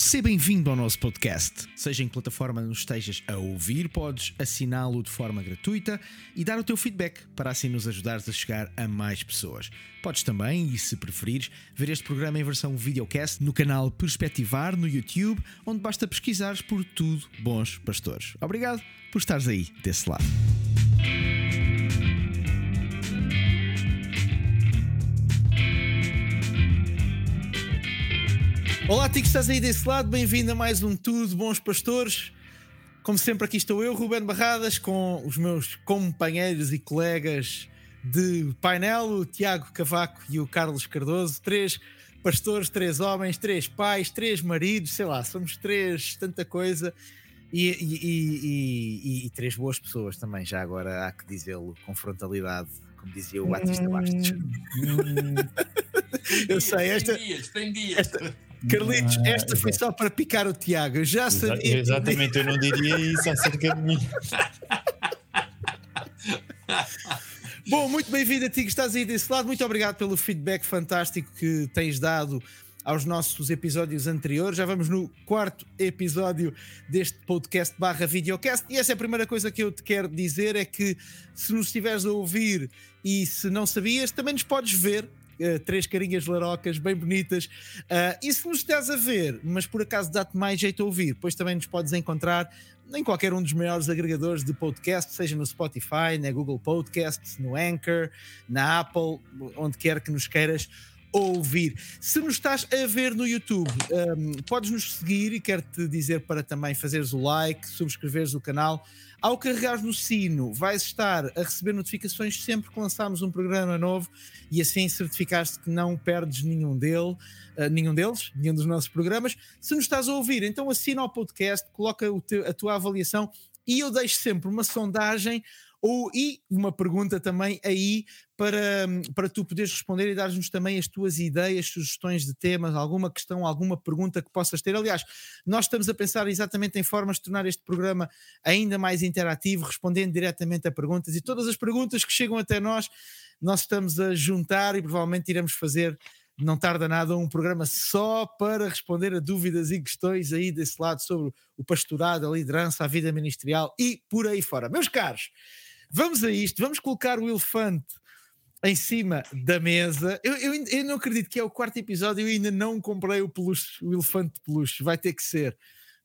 Seja bem-vindo ao nosso podcast. Seja em que plataforma nos estejas a ouvir, podes assiná-lo de forma gratuita e dar o teu feedback para assim nos ajudares a chegar a mais pessoas. Podes também, e se preferires, ver este programa em versão videocast no canal Perspectivar no YouTube, onde basta pesquisares por tudo Bons Pastores. Obrigado por estares aí desse lado. Olá, Tico, estás aí desse lado? Bem-vindo a mais um Tudo Bons Pastores. Como sempre, aqui estou eu, Ruben Barradas, com os meus companheiros e colegas de painel, o Tiago Cavaco e o Carlos Cardoso. Três pastores, três homens, três pais, três maridos, sei lá, somos três, tanta coisa. E, e, e, e três boas pessoas também, já agora há que dizê-lo com frontalidade, como dizia o Batista Bastos. eu sei, esta. Tem dias, tem dias. Esta, Carlitos, Ah, esta foi só para picar o Tiago. Já sabia. Exatamente, eu não diria isso acerca de mim. Bom, muito bem-vindo a ti que estás aí desse lado. Muito obrigado pelo feedback fantástico que tens dado aos nossos episódios anteriores. Já vamos no quarto episódio deste podcast barra videocast. E essa é a primeira coisa que eu te quero dizer: é que se nos estiveres a ouvir e se não sabias, também nos podes ver. Uh, três carinhas larocas bem bonitas. Uh, e se nos estás a ver, mas por acaso dá-te mais jeito a ouvir, pois também nos podes encontrar em qualquer um dos maiores agregadores de podcast, seja no Spotify, na Google Podcasts, no Anchor, na Apple, onde quer que nos queiras ouvir. Se nos estás a ver no YouTube, um, podes nos seguir e quero-te dizer para também fazeres o like, subscreveres o canal. Ao carregares no sino, vais estar a receber notificações sempre que lançarmos um programa novo e assim certificaste que não perdes nenhum dele, uh, nenhum deles, nenhum dos nossos programas. Se nos estás a ouvir, então assina o podcast, coloca teu, a tua avaliação e eu deixo sempre uma sondagem ou, e uma pergunta também aí para, para tu poderes responder e dar-nos também as tuas ideias, sugestões de temas, alguma questão, alguma pergunta que possas ter. Aliás, nós estamos a pensar exatamente em formas de tornar este programa ainda mais interativo, respondendo diretamente a perguntas e todas as perguntas que chegam até nós, nós estamos a juntar e provavelmente iremos fazer não tarda nada um programa só para responder a dúvidas e questões aí desse lado sobre o pastorado, a liderança, a vida ministerial e por aí fora. Meus caros, vamos a isto, vamos colocar o elefante em cima da mesa. Eu, eu, eu, não acredito que é o quarto episódio e ainda não comprei o peluche, o elefante de peluche, vai ter que ser.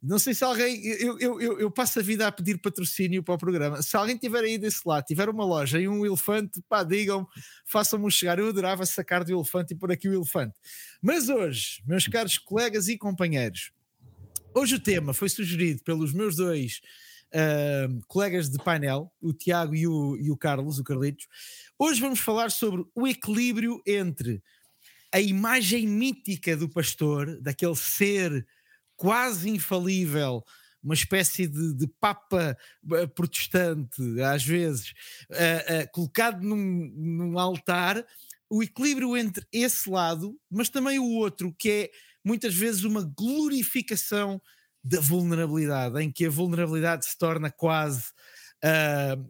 Não sei se alguém. Eu, eu, eu, eu, passo a vida a pedir patrocínio para o programa. Se alguém tiver aí desse lado, tiver uma loja e um elefante, pá, digam, façam-me chegar. Eu adorava sacar do elefante e pôr aqui o elefante. Mas hoje, meus caros colegas e companheiros, hoje o tema foi sugerido pelos meus dois colegas de painel, o Tiago e o, e o Carlos, o Carlitos. Hoje vamos falar sobre o equilíbrio entre a imagem mítica do pastor, daquele ser quase infalível, uma espécie de, de papa uh, protestante, às vezes, uh, uh, colocado num, num, altar, o equilíbrio entre esse lado, mas também o outro, que é muitas vezes uma glorificação da vulnerabilidade, em que a vulnerabilidade se torna quase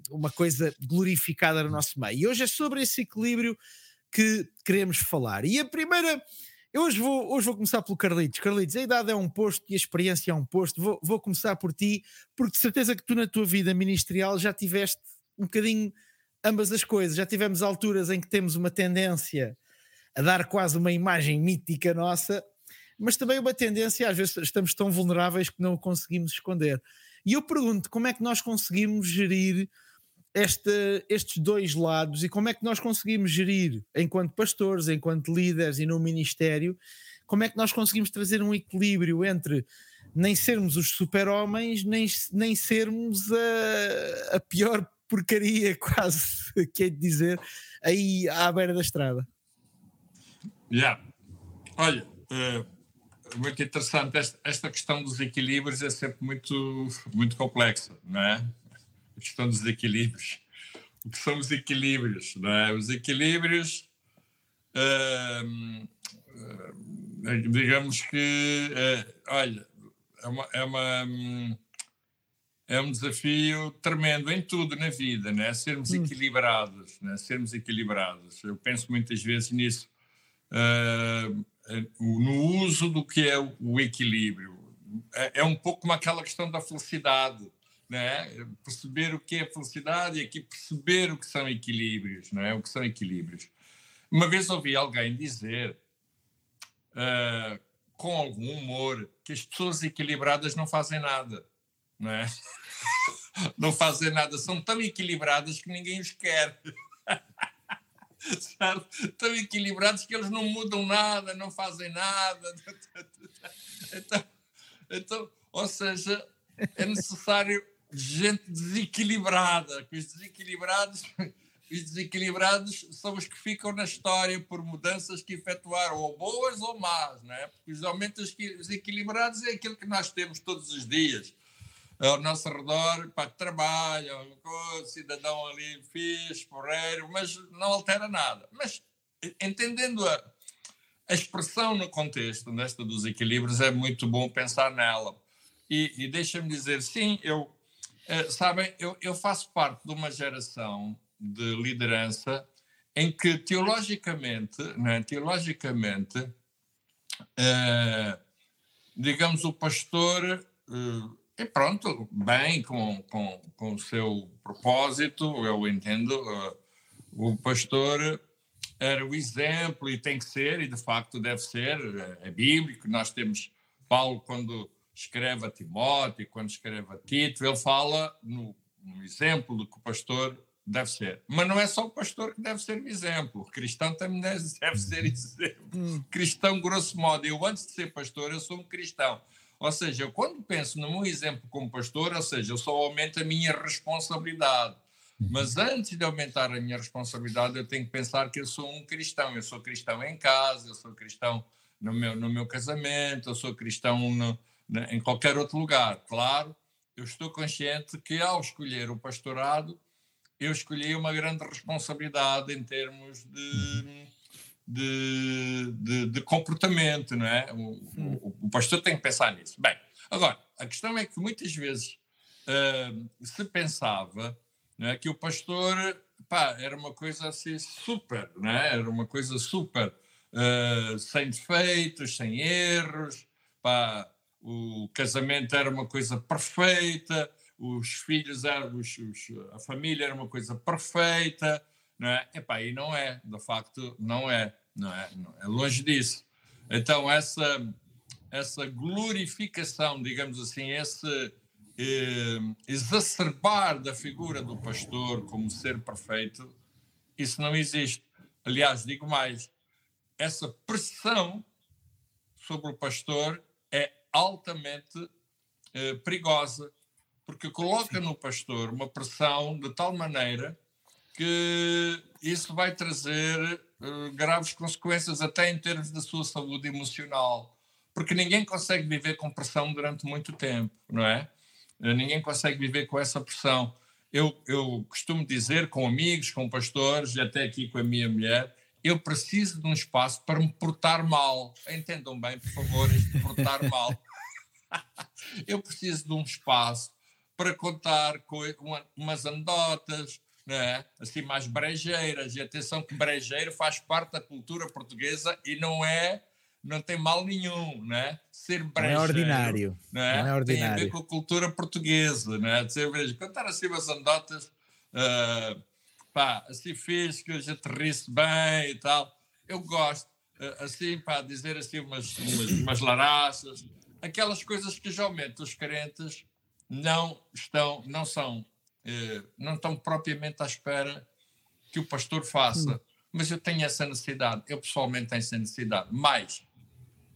uma coisa glorificada no nosso meio. E hoje é sobre esse equilíbrio que queremos falar. E a primeira eu hoje vou, hoje vou começar pelo Carlitos. Carlitos, a idade é um posto e a experiência é um posto. Vou, vou começar por ti, porque de certeza que tu na tua vida ministerial já tiveste um bocadinho ambas as coisas. Já tivemos alturas em que temos uma tendência a dar quase uma imagem mítica nossa, mas também uma tendência, às vezes estamos tão vulneráveis que não o conseguimos esconder. E eu pergunto, como é que nós conseguimos gerir este, estes dois lados e como é que nós conseguimos gerir, enquanto pastores, enquanto líderes e no ministério, como é que nós conseguimos trazer um equilíbrio entre nem sermos os super-homens, nem, nem sermos a, a pior porcaria, quase, que é de dizer, aí à beira da estrada. Yeah. Olha, uh, muito interessante, esta, esta questão dos equilíbrios é sempre muito, muito complexa, não é? a questão dos equilíbrios. O que são os equilíbrios? Não é? Os equilíbrios, hum, hum, digamos que, é, olha, é, uma, é, uma, é um desafio tremendo em tudo na vida, né? sermos hum. equilibrados, né? sermos equilibrados. Eu penso muitas vezes nisso, uh, no uso do que é o equilíbrio. é, é um pouco como aquela questão da felicidade, né? perceber o que é felicidade e aqui perceber o que são equilíbrios, não é? o que são equilíbrios. Uma vez ouvi alguém dizer, uh, com algum humor, que as pessoas equilibradas não fazem nada, não é? não fazem nada, são tão equilibradas que ninguém os quer. Certo? Tão equilibrados que eles não mudam nada, não fazem nada. Então, então ou seja, é necessário gente desequilibrada, que os desequilibrados, os desequilibrados são os que ficam na história por mudanças que efetuaram, ou boas ou más, não é? Porque geralmente os desequilibrados é aquilo que nós temos todos os dias ao nosso redor, para que trabalha, cidadão ali fixe, porreiro, mas não altera nada. Mas entendendo a, a expressão no contexto desta dos equilíbrios, é muito bom pensar nela. E, e deixa-me dizer, sim, eu, é, sabem, eu, eu faço parte de uma geração de liderança em que teologicamente, né, teologicamente, é, digamos, o pastor é, e pronto, bem, com, com, com o seu propósito, eu entendo, o pastor era o exemplo e tem que ser, e de facto deve ser, é bíblico. Nós temos Paulo, quando escreve a Timóteo, quando escreve a Tito, ele fala no, no exemplo do que o pastor deve ser. Mas não é só o pastor que deve ser um exemplo, o cristão também deve ser uhum. exemplo. Cristão, grosso modo, eu antes de ser pastor, eu sou um cristão. Ou seja, eu quando penso no meu exemplo como pastor, ou seja, eu só aumento a minha responsabilidade. Uhum. Mas antes de aumentar a minha responsabilidade, eu tenho que pensar que eu sou um cristão. Eu sou cristão em casa, eu sou cristão no meu, no meu casamento, eu sou cristão no, em qualquer outro lugar. Claro, eu estou consciente que ao escolher o pastorado, eu escolhi uma grande responsabilidade em termos de, de, de, de comportamento, não é? O, o, o, pastor tem que pensar nisso. Bem, agora, a questão é que muitas vezes uh, se pensava não é, que o pastor pá, era uma coisa assim super, não é? Era uma coisa super, uh, sem defeitos, sem erros, pá, o casamento era uma coisa perfeita, os filhos eram, os, os, a família era uma coisa perfeita, é? Epá, e não é, de facto, não é, não é, não é longe disso. Então, essa, essa glorificação, digamos assim, esse eh, exacerbar da figura do pastor como ser perfeito, isso não existe. Aliás, digo mais, essa pressão sobre o pastor é altamente eh, perigosa, porque coloca no pastor uma pressão de tal maneira que isso vai trazer uh, graves consequências até em termos da sua saúde emocional, porque ninguém consegue viver com pressão durante muito tempo, não é? Uh, ninguém consegue viver com essa pressão. Eu, eu costumo dizer com amigos, com pastores, e até aqui com a minha mulher, eu preciso de um espaço para me portar mal. Entendam bem, por favor, este portar mal. eu preciso de um espaço para contar com umas anedotas, né? assim mais brejeiras. E atenção que brejeiro faz parte da cultura portuguesa e não é não tem mal nenhum, né? Ser brejeiro. Não é ordinário. Né? Não é ordinário. Tem a ver com a cultura portuguesa, né? Ser brejeiro. Contar assim umas anedotas uh, pá, assim fiz, que a gente ri-se bem e tal. Eu gosto, eh, assim, pá, dizer assim umas, umas, umas laraças, aquelas coisas que geralmente os crentes não estão, não são, não estão propriamente à espera que o pastor faça. Hum. Mas eu tenho essa necessidade, eu pessoalmente tenho essa necessidade. Mas,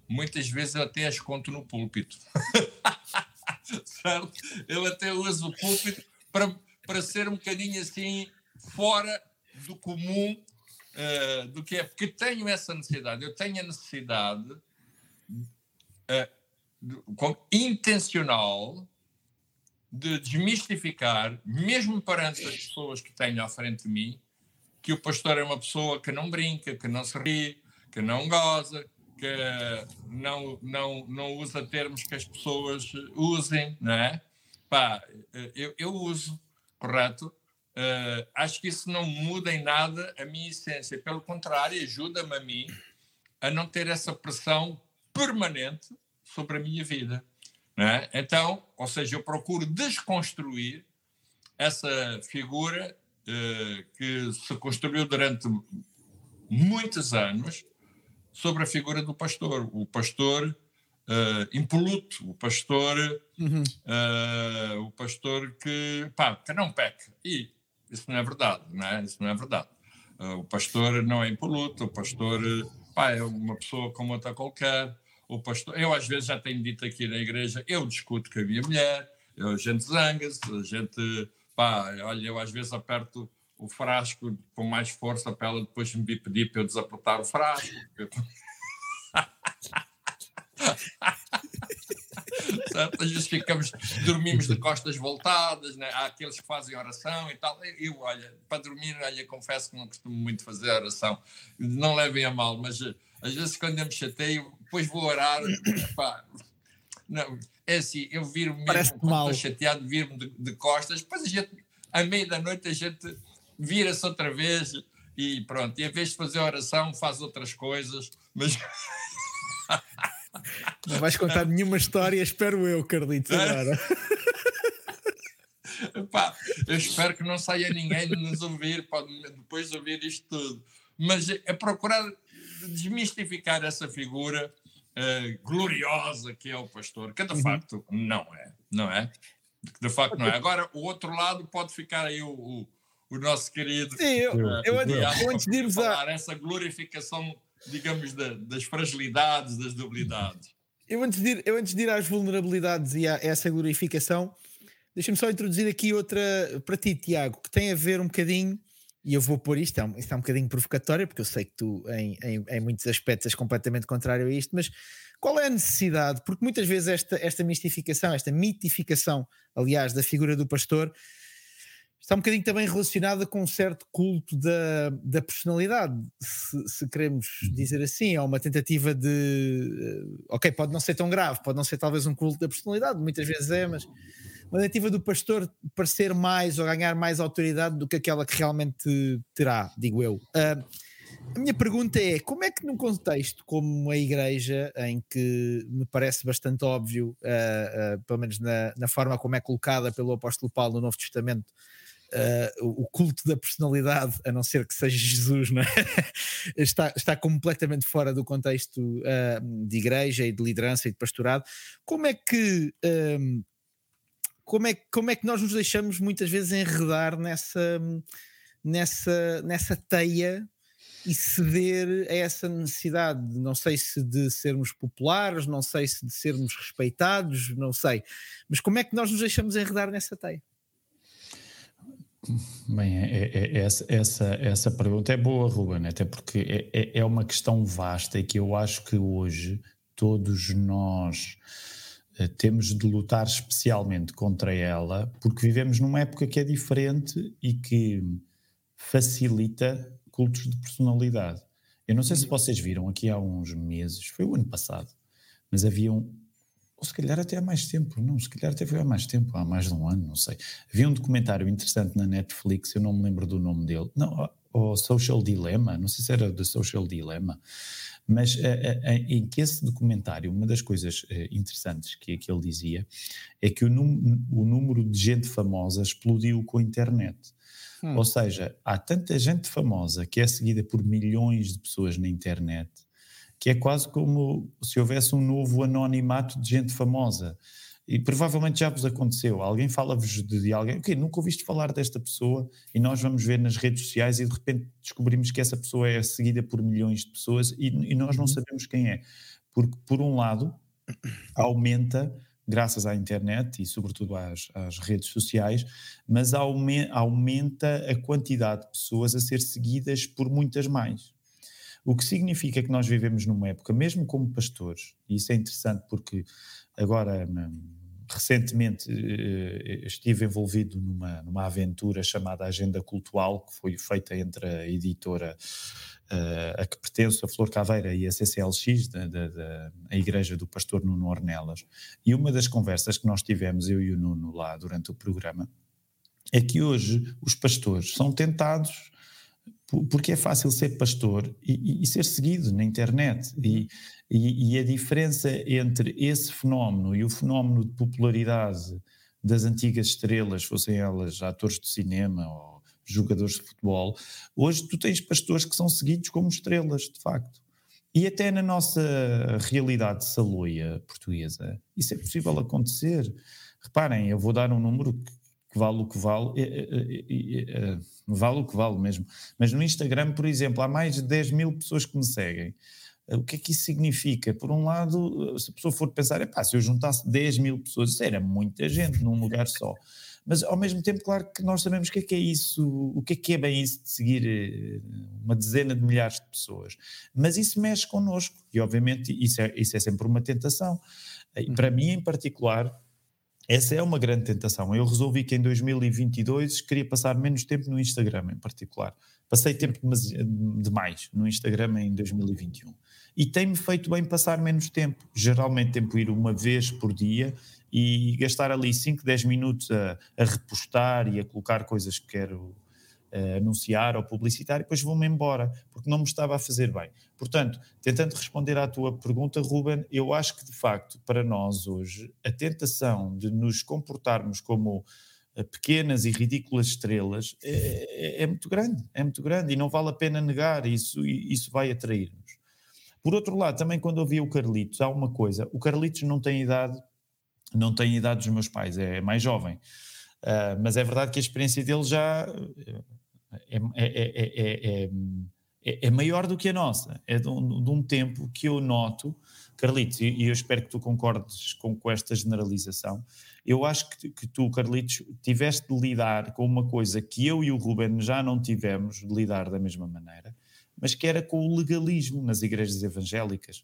muitas vezes eu até as conto no púlpito. certo? Eu até uso o púlpito para, para ser um bocadinho assim fora do comum uh, do que é, porque tenho essa necessidade, eu tenho a necessidade uh, de, com, intencional de desmistificar, mesmo perante as pessoas que tenho à frente de mim, que o pastor é uma pessoa que não brinca, que não se ri, que não goza, que não, não, não usa termos que as pessoas usem, não é? Pá, eh, eu, eu uso, correto? Uh, acho que isso não muda em nada a minha essência. Pelo contrário, ajuda-me a mim a não ter essa pressão permanente sobre a minha vida. Né? Então, ou seja, eu procuro desconstruir essa figura eh, que se construiu durante muitos anos sobre a figura do pastor. O pastor uh, impoluto, o pastor, uhum. uh, o pastor que, pá, que não peca. E isso não é verdade, não é? Isso não é verdade. Uh, o pastor não é impoluto, o pastor pá, é uma pessoa como outra qualquer. O pastor, eu às vezes já tenho dito aqui na igreja, eu discuto com a minha mulher, a gente zanga-se, a gente, pá, olha, eu às vezes aperto o frasco com mais força para ela depois me pedir para eu desapertar o frasco. Às vezes ficamos, dormimos de costas voltadas, né? há aqueles que fazem oração e tal. Eu, olha, para dormir, olha, confesso que não costumo muito fazer oração. Não levem a mal, mas eh, às vezes quando eu me chateio, depois vou orar. Pá, não, é assim, eu viro-me mesmo, quando estou chateado, viro-me de, de, costas, depois a gente, à meia da noite, a gente vira-se outra vez e pronto. E em vez de fazer oração, faz outras coisas, mas. Não vais contar nenhuma história, espero eu, Carlitos, agora. Pá, eu espero que não saia ninguém de nos ouvir, pode depois de ouvir isto tudo. Mas é procurar desmistificar essa figura uh, gloriosa que é o pastor, que de uhum. facto não é, não é? De facto não é. Agora, o outro lado pode ficar aí o, o, o nosso querido. Sim, eu, uh, eu, eu, eu antes de irmos a. Essa glorificação digamos, da, das fragilidades, das debilidades. Eu antes, de ir, eu antes de ir às vulnerabilidades e a essa glorificação, deixa-me só introduzir aqui outra para ti, Tiago, que tem a ver um bocadinho, e eu vou pôr isto, é isto é um bocadinho provocatório, porque eu sei que tu, em, em, em muitos aspectos, és completamente contrário a isto, mas qual é a necessidade? Porque muitas vezes esta, esta mistificação, esta mitificação, aliás, da figura do pastor, está um bocadinho também relacionada com um certo culto da, da personalidade, se, se, queremos uhum. dizer assim. É uma tentativa de. Eh, ok, pode não ser tão grave, pode não ser talvez um culto da personalidade, muitas vezes é, mas uma tentativa do pastor parecer mais ou ganhar mais autoridade do que aquela que realmente terá, digo eu. Uh, a minha pergunta é: como é que num contexto como a igreja, em que me parece bastante óbvio, uh, uh, pelo menos na, na, forma como é colocada pelo apóstolo Paulo no Novo Testamento, uh, o culto da personalidade, a não ser que seja Jesus, é? está, está completamente fora do contexto uh, de igreja e de liderança e de pastorado. Como é que. Um, como é, como é que nós nos deixamos muitas vezes enredar nessa, nessa, nessa teia e ceder a essa necessidade, não sei se de sermos populares, não sei se de sermos respeitados, não sei, mas como é que nós nos deixamos enredar nessa teia? Bem, é, é, é, essa, essa, essa pergunta é boa, Ruben, até porque é, é, é uma questão vasta e que eu acho que hoje todos nós eh, temos de lutar especialmente contra ela, porque vivemos numa época que é diferente e que facilita cultos de personalidade. Eu não sei se vocês viram aqui há uns meses, foi o ano passado, mas havia um, ou se calhar até há mais tempo, não, se calhar até foi há mais tempo, há mais de um ano, não sei. Havia um documentário interessante na Netflix, eu não me lembro do nome dele, não, o Social Dilemma, não sei se era The Social Dilemma, mas eh, eh, em que esse documentário, uma das coisas eh, interessantes que, que ele dizia é que o, num, o número de gente famosa explodiu com a internet. Hum. Ou seja, há tanta gente famosa que é seguida por milhões de pessoas na internet que é quase como se houvesse um novo anonimato de gente famosa. E provavelmente já vos aconteceu. Alguém fala-vos de, de, alguém, ok, nunca ouviste falar desta pessoa, e nós vamos ver nas redes sociais e de repente descobrimos que essa pessoa é seguida por milhões de pessoas e, e nós não uhum. sabemos quem é. Porque, por um lado, aumenta, graças à internet e sobretudo às, às redes sociais, mas aumenta a quantidade de pessoas a ser seguidas por muitas mais. O que significa que nós vivemos numa época, mesmo como pastores, e isso é interessante porque agora, recentemente, eh, estive envolvido numa, numa aventura chamada Agenda Cultural, que foi feita entre a editora uh, a que pertence, a Flor Caveira e a CCLX, da, da, da a Igreja do Pastor Nuno Ornelas. E uma das conversas que nós tivemos, eu e o Nuno, lá durante o programa, é que hoje os pastores são tentados porque é fácil ser pastor e, e, e ser seguido na internet. E, E, a diferença entre esse fenómeno e o fenómeno de popularidade das antigas estrelas, fossem elas atores de cinema ou jogadores de futebol, hoje tu tens pastores que são seguidos como estrelas, de facto. E até na nossa realidade saloia portuguesa, isso é possível acontecer. Reparem, eu vou dar um número que, que vale o que vale, é, é, é, vale o que vale mesmo. Mas no Instagram, por exemplo, há mais de 10 mil pessoas que me seguem. O que é que isso significa? Por um lado, se a pessoa for pensar, epá, se eu juntasse 10 mil pessoas, isso era muita gente num lugar só. Mas ao mesmo tempo, claro que nós sabemos o que é que é isso, o que é que é bem isso de seguir eh, uma dezena de milhares de pessoas. Mas isso mexe connosco e, obviamente, isso é, isso é sempre uma tentação. E para mim, em particular, essa é uma grande tentação. Eu resolvi que em 2022 queria passar menos tempo no Instagram, em particular. Passei tempo demais no Instagram em 2021. E tem-me feito bem passar menos tempo. Geralmente tempo ir uma vez por dia e gastar ali 5, 10 minutos a, a repostar e a colocar coisas que quero uh, anunciar ou publicitar e depois vou-me embora, porque não me estava a fazer bem. Portanto, tentando responder à tua pergunta, Ruben, eu acho que de facto para nós hoje a tentação de nos comportarmos como eh, pequenas e ridículas estrelas é, é, é, muito grande, é muito grande e não vale a pena negar, isso, isso vai atrair-nos. Por outro lado, também quando ouvi o Carlitos, há uma coisa, o Carlitos não tem idade, não tem idade dos meus pais, é mais jovem, uh, mas é verdade que a experiência dele já é, é, é, é, maior do que a nossa. É de um, de um tempo que eu noto, Carlitos, e eu espero que tu concordes com, com esta generalização. Eu acho que, que, tu, Carlitos, tiveste de lidar com uma coisa que eu e o Ruben já não tivemos de lidar da mesma maneira, mas que era com o legalismo nas igrejas evangélicas.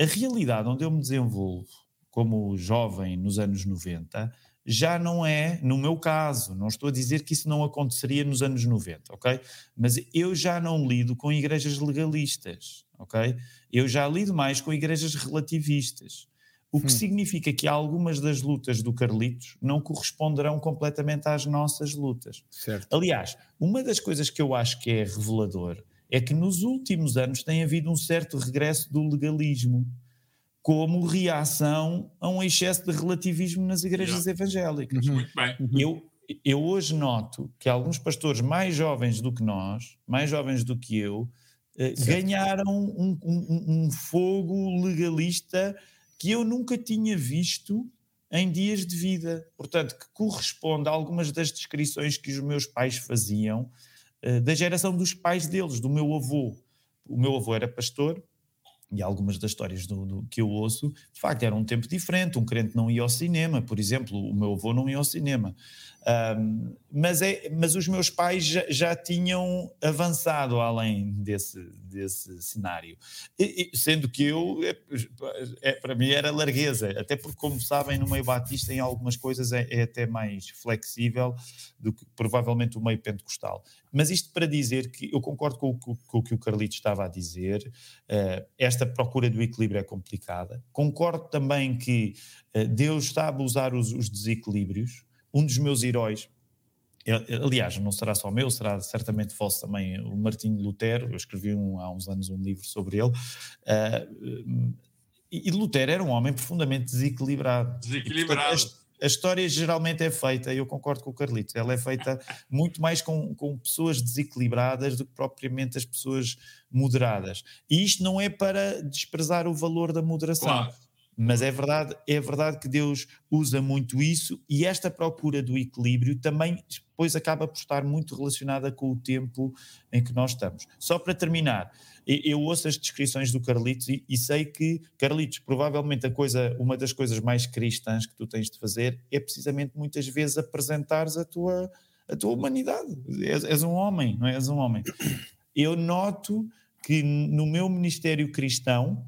A realidade onde eu me desenvolvo como jovem nos anos 90 já não é, no meu caso, não estou a dizer que isso não aconteceria nos anos 90, ok? Mas eu já não lido com igrejas legalistas, ok? Eu já lido mais com igrejas relativistas. O que hum. significa que algumas das lutas do Carlitos não corresponderão completamente às nossas lutas. Certo. Aliás, uma das coisas que eu acho que é revelador é que nos últimos anos tem havido um certo regresso do legalismo como reação a um excesso de relativismo nas igrejas yeah. evangélicas. Uhum. Muito bem. Uhum. Eu, eu hoje noto que alguns pastores mais jovens do que nós, mais jovens do que eu, eh, ganharam um, um, um, fogo legalista que eu nunca tinha visto em dias de vida. Portanto, que corresponde a algumas das descrições que os meus pais faziam eh, da geração dos pais deles, do meu avô. O meu avô era pastor, e algumas das histórias do, do, que eu ouço, de facto, era um tempo diferente. Um crente não ia ao cinema, por exemplo, o meu avô não ia ao cinema. Um, mas, é, mas os meus pais já, já tinham avançado além desse, desse cenário. E, e, sendo que eu, é, é, para mim, era largueza, até porque, como sabem, no meio batista, em algumas coisas é, é até mais flexível do que provavelmente o meio pentecostal. Mas isto para dizer que eu concordo com, com, com o que o Carlito estava a dizer, uh, esta procura do equilíbrio é complicada. Concordo também que uh, Deus está a abusar os, os desequilíbrios um dos meus heróis, aliás, não será só meu, será certamente vosso também, o Martinho Lutero, eu escrevi um, há uns anos um livro sobre ele, uh, e Lutero era um homem profundamente desequilibrado. Desequilibrado. E, portanto, a, história geralmente é feita, eu concordo com o Carlito, ela é feita muito mais com, com pessoas desequilibradas do que propriamente as pessoas moderadas. E isto não é para desprezar o valor da moderação. Claro mas é verdade, é verdade que Deus usa muito isso e esta procura do equilíbrio também depois acaba por estar muito relacionada com o tempo em que nós estamos. Só para terminar, eu ouço as descrições do Carlitos e, e, sei que, Carlitos, provavelmente a coisa, uma das coisas mais cristãs que tu tens de fazer é precisamente muitas vezes apresentares a tua, a tua humanidade. És, és um homem, não é? És um homem. Eu noto que no meu ministério cristão,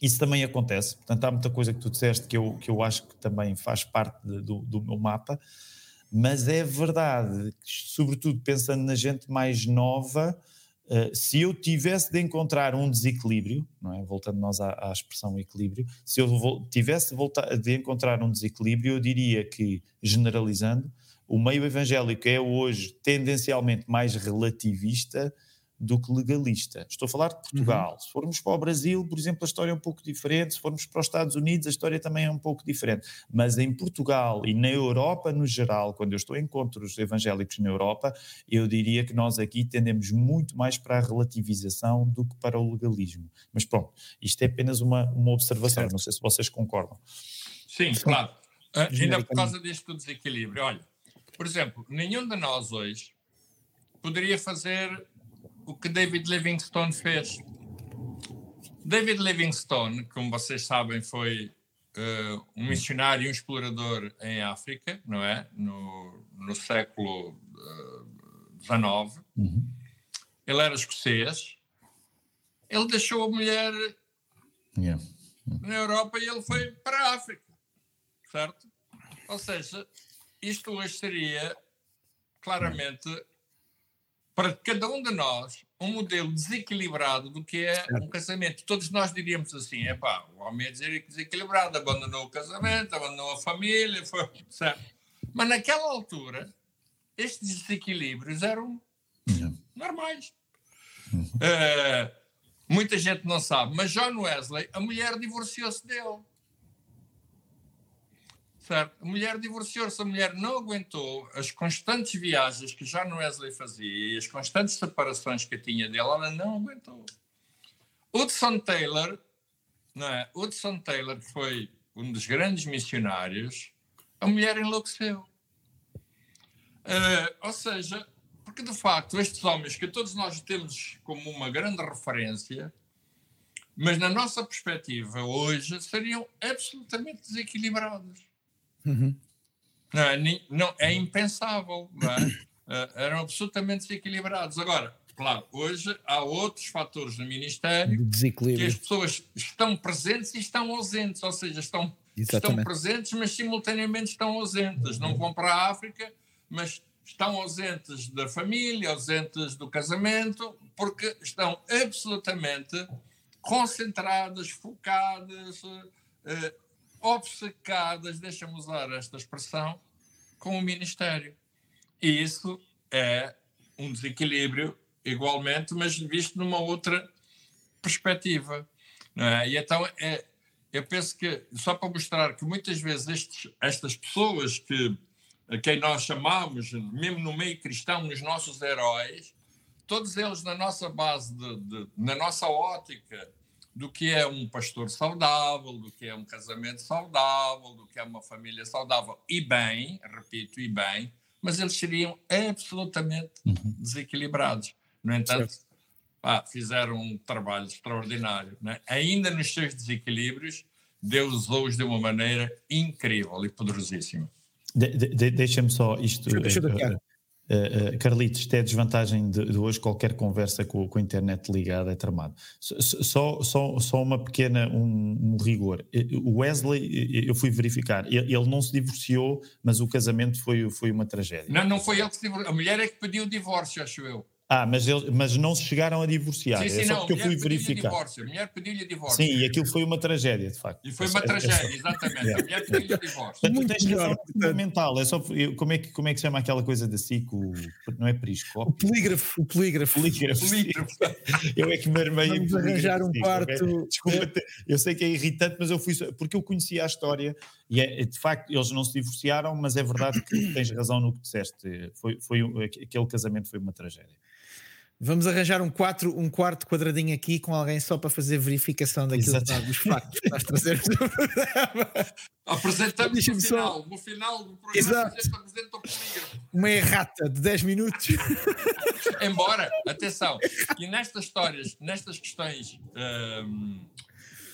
isso também acontece, portanto há muita coisa que tu disseste que eu, que eu acho que também faz parte de, do, do meu mapa, mas é verdade sobretudo pensando na gente mais nova, uh, se eu tivesse de encontrar um desequilíbrio, não é? voltando nós à, à expressão equilíbrio, se eu tivesse de, de encontrar um desequilíbrio, eu diria que, generalizando, o meio evangélico é hoje tendencialmente mais relativista do que legalista. Estou a falar de Portugal. Uhum. Se formos para o Brasil, por exemplo, a história é um pouco diferente. Se formos para os Estados Unidos, a história também é um pouco diferente. Mas em Portugal e na Europa no geral, quando eu estou em encontros evangélicos na Europa, eu diria que nós aqui tendemos muito mais para a relativização do que para o legalismo. Mas pronto, isto é apenas uma, uma observação. Certo. Não sei se vocês concordam. Sim, claro. Uh, ainda por causa deste desequilíbrio. Olha, por exemplo, nenhum de nós hoje poderia fazer o que David Livingstone fez. David Livingstone, como vocês sabem, foi uh, um missionário e um explorador em África, não é? No, no século XIX. Uh, uhum. Ele era escocês. Ele deixou a mulher yeah. na Europa e ele foi para a África, certo? Ou seja, isto hoje seria claramente para cada um de nós um modelo desequilibrado do que é um casamento. Todos nós diríamos assim: é pá, o homem é desequilibrado, abandonou o casamento, abandonou a família, foi, certo? Mas naquela altura, estes desequilíbrios eram normais. Uh, muita gente não sabe, mas John Wesley, a mulher divorciou-se dele. Certo? A mulher divorciou-se, a mulher não aguentou as constantes viagens que John Wesley fazia e as constantes separações que tinha dele, ela não aguentou. Hudson Taylor, não é? Hudson Taylor foi um dos grandes missionários, a mulher enlouqueceu. Uh, ou seja, porque de facto estes homens que todos nós temos como uma grande referência, mas na nossa perspectiva hoje seriam absolutamente desequilibrados. Uhum. Não, é, não, é impensável, não é? uh, eram absolutamente desequilibrados. Agora, claro, hoje há outros fatores no Ministério que as pessoas estão presentes e estão ausentes, ou seja, estão, estão presentes, mas simultaneamente estão ausentes. Não vão para a África, mas estão ausentes da família, ausentes do casamento, porque estão absolutamente concentradas, focadas, uh, obcecadas, deixa-me usar esta expressão, com o Ministério. E isso é um desequilíbrio, igualmente, mas visto numa outra perspectiva. É? E então, é, eu penso que, só para mostrar que muitas vezes estes, estas pessoas que a quem nós chamamos, mesmo no meio cristão, os nossos heróis, todos eles na nossa base, de, de, na nossa ótica do que é um pastor saudável, do que é um casamento saudável, do que é uma família saudável e bem, repito, e bem, mas eles seriam absolutamente uhum. desequilibrados. No entanto, pá, fizeram um trabalho extraordinário. Né? Ainda nos seus desequilíbrios, Deus usou-os de uma maneira incrível e poderosíssima. De, de, Deixa-me só isto. Deixa, deixa Uh, uh, Carlitos, isto a desvantagem de, de, hoje, qualquer conversa com, com, a internet ligada é tramado. Só, só, só uma pequena, um, um, rigor. O Wesley, eu fui verificar, ele, ele, não se divorciou, mas o casamento foi, foi uma tragédia. Não, não foi ele que se divorciou, a mulher é que pediu o divórcio, acho eu. Ah, mas, ele, mas não se chegaram a divorciar. Sim, sim, é só não, porque eu fui verificar. Divórcio, a mulher pediu-lhe divórcio. Sim, e aquilo foi uma tragédia, de facto. E foi uma é, tragédia, é, exatamente. É. A mulher pediu-lhe divórcio. Portanto, Muito tens razão fundamental. É só, como, é que, como é que se chama aquela coisa da SIC? O, não é periscópio? O polígrafo. O polígrafo. polígrafo. polígrafo. eu é que me armei Vamos arranjar um quarto. Desculpa, eu sei que é irritante, mas eu fui. Porque eu conhecia a história e é, de facto eles não se divorciaram, mas é verdade que tens razão no que disseste. Foi, foi, aquele casamento foi uma tragédia. Vamos arranjar um, quatro, um quarto quadradinho aqui com alguém só para fazer verificação daquilo que dos factos que nós trazemos no programa. Apresentamos no final, só... no final do programa Exato. apresenta o Uma errata de 10 minutos. Embora, atenção, e nestas histórias, nestas questões hum,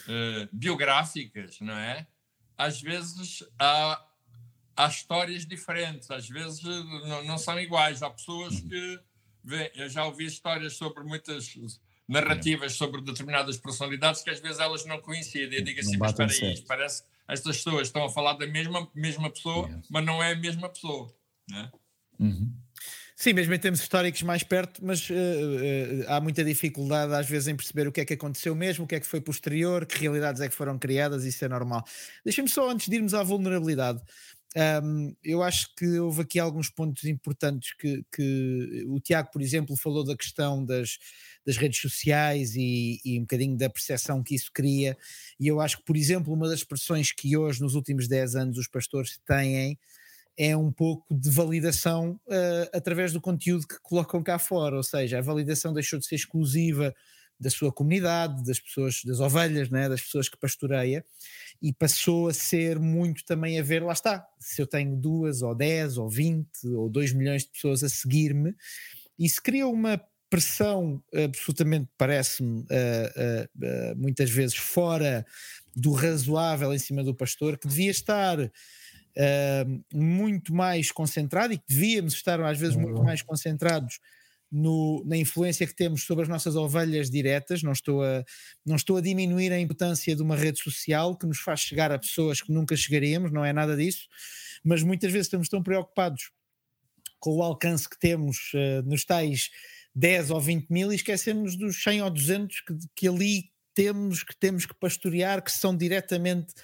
hum, biográficas, não é? Às vezes há, há histórias diferentes, às vezes não, não são iguais. Há pessoas que eu já ouvi histórias sobre muitas narrativas sobre determinadas personalidades que às vezes elas não coincidem. Eu digo assim, mas espera aí, parece que estas pessoas estão a falar da mesma, mesma pessoa, mas não é a mesma pessoa. Né? Uhum. Sim, mesmo em termos históricos mais perto, mas uh, uh, há muita dificuldade às vezes em perceber o que é que aconteceu mesmo, o que é que foi posterior, que realidades é que foram criadas, isso é normal. Deixem-me só, antes de irmos à vulnerabilidade, Um, eu acho que houve aqui alguns pontos importantes que, que o Tiago, por exemplo, falou da questão das, das redes sociais e, e, um bocadinho da percepção que isso cria. E eu acho que, por exemplo, uma das expressões que hoje, nos últimos 10 anos, os pastores têm é um pouco de validação uh, através do conteúdo que colocam cá fora, ou seja, a validação deixou de ser exclusiva da sua comunidade, das pessoas, das ovelhas, né, das pessoas que pastoreia, e passou a ser muito também a ver, lá está, se eu tenho duas ou dez ou vinte ou dois milhões de pessoas a seguir-me, isso cria uma pressão absolutamente, parece-me, uh, uh, uh, muitas vezes fora do razoável em cima do pastor, que devia estar muito mais concentrado e que devíamos estar às vezes muito uhum. mais concentrados no, na influência que temos sobre as nossas ovelhas diretas, não estou, a, não estou a diminuir a importância de uma rede social que nos faz chegar a pessoas que nunca chegaríamos, não é nada disso, mas muitas vezes estamos tão preocupados com o alcance que temos uh, nos tais 10 ou 20 mil e esquecemos dos 100 ou 200 que, que ali temos, que temos que pastorear, que são diretamente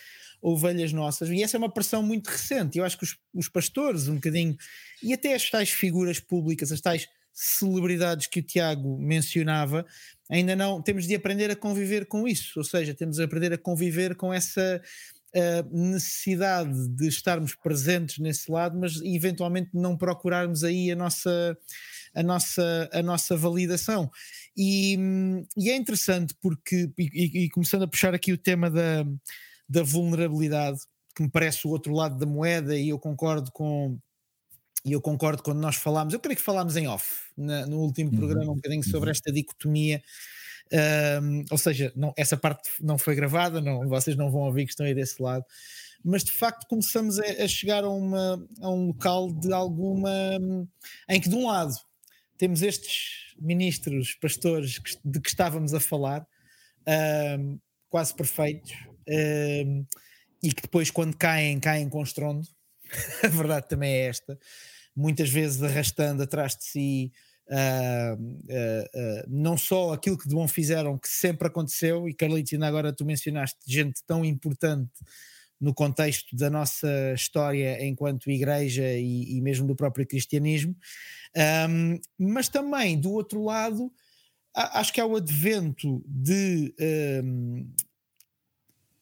ovelhas nossas. E essa é uma pressão muito recente. Eu acho que os, os pastores, um bocadinho, e até as tais figuras públicas, as tais celebridades que o Tiago mencionava, ainda não temos de aprender a conviver com isso, ou seja, temos de aprender a conviver com essa uh, necessidade de estarmos presentes nesse lado, mas eventualmente não procurarmos aí a nossa a nossa, a nossa validação. E, e é interessante porque, e, e, começando a puxar aqui o tema da, da vulnerabilidade, que me parece o outro lado da moeda, e eu concordo com, e eu concordo quando nós falámos, eu creio que falámos em off na, no último uhum. programa um bocadinho sobre uhum. esta dicotomia. Um, ou seja, não, essa parte não foi gravada, não, vocês não vão ouvir que estão aí desse lado, mas de facto começamos a, a chegar a, uma, a um local de alguma em que de um lado temos estes ministros, pastores que, de que estávamos a falar, um, quase perfeitos, um, e que depois, quando caem, caem com estrondo. a verdade também é esta muitas vezes arrastando atrás de si uh, uh, uh, não só aquilo que de bom fizeram, que sempre aconteceu, e Carlitos, ainda agora tu mencionaste gente tão importante no contexto da nossa história enquanto igreja e, e mesmo do próprio cristianismo, um, mas também do outro lado, acho que há o advento de um,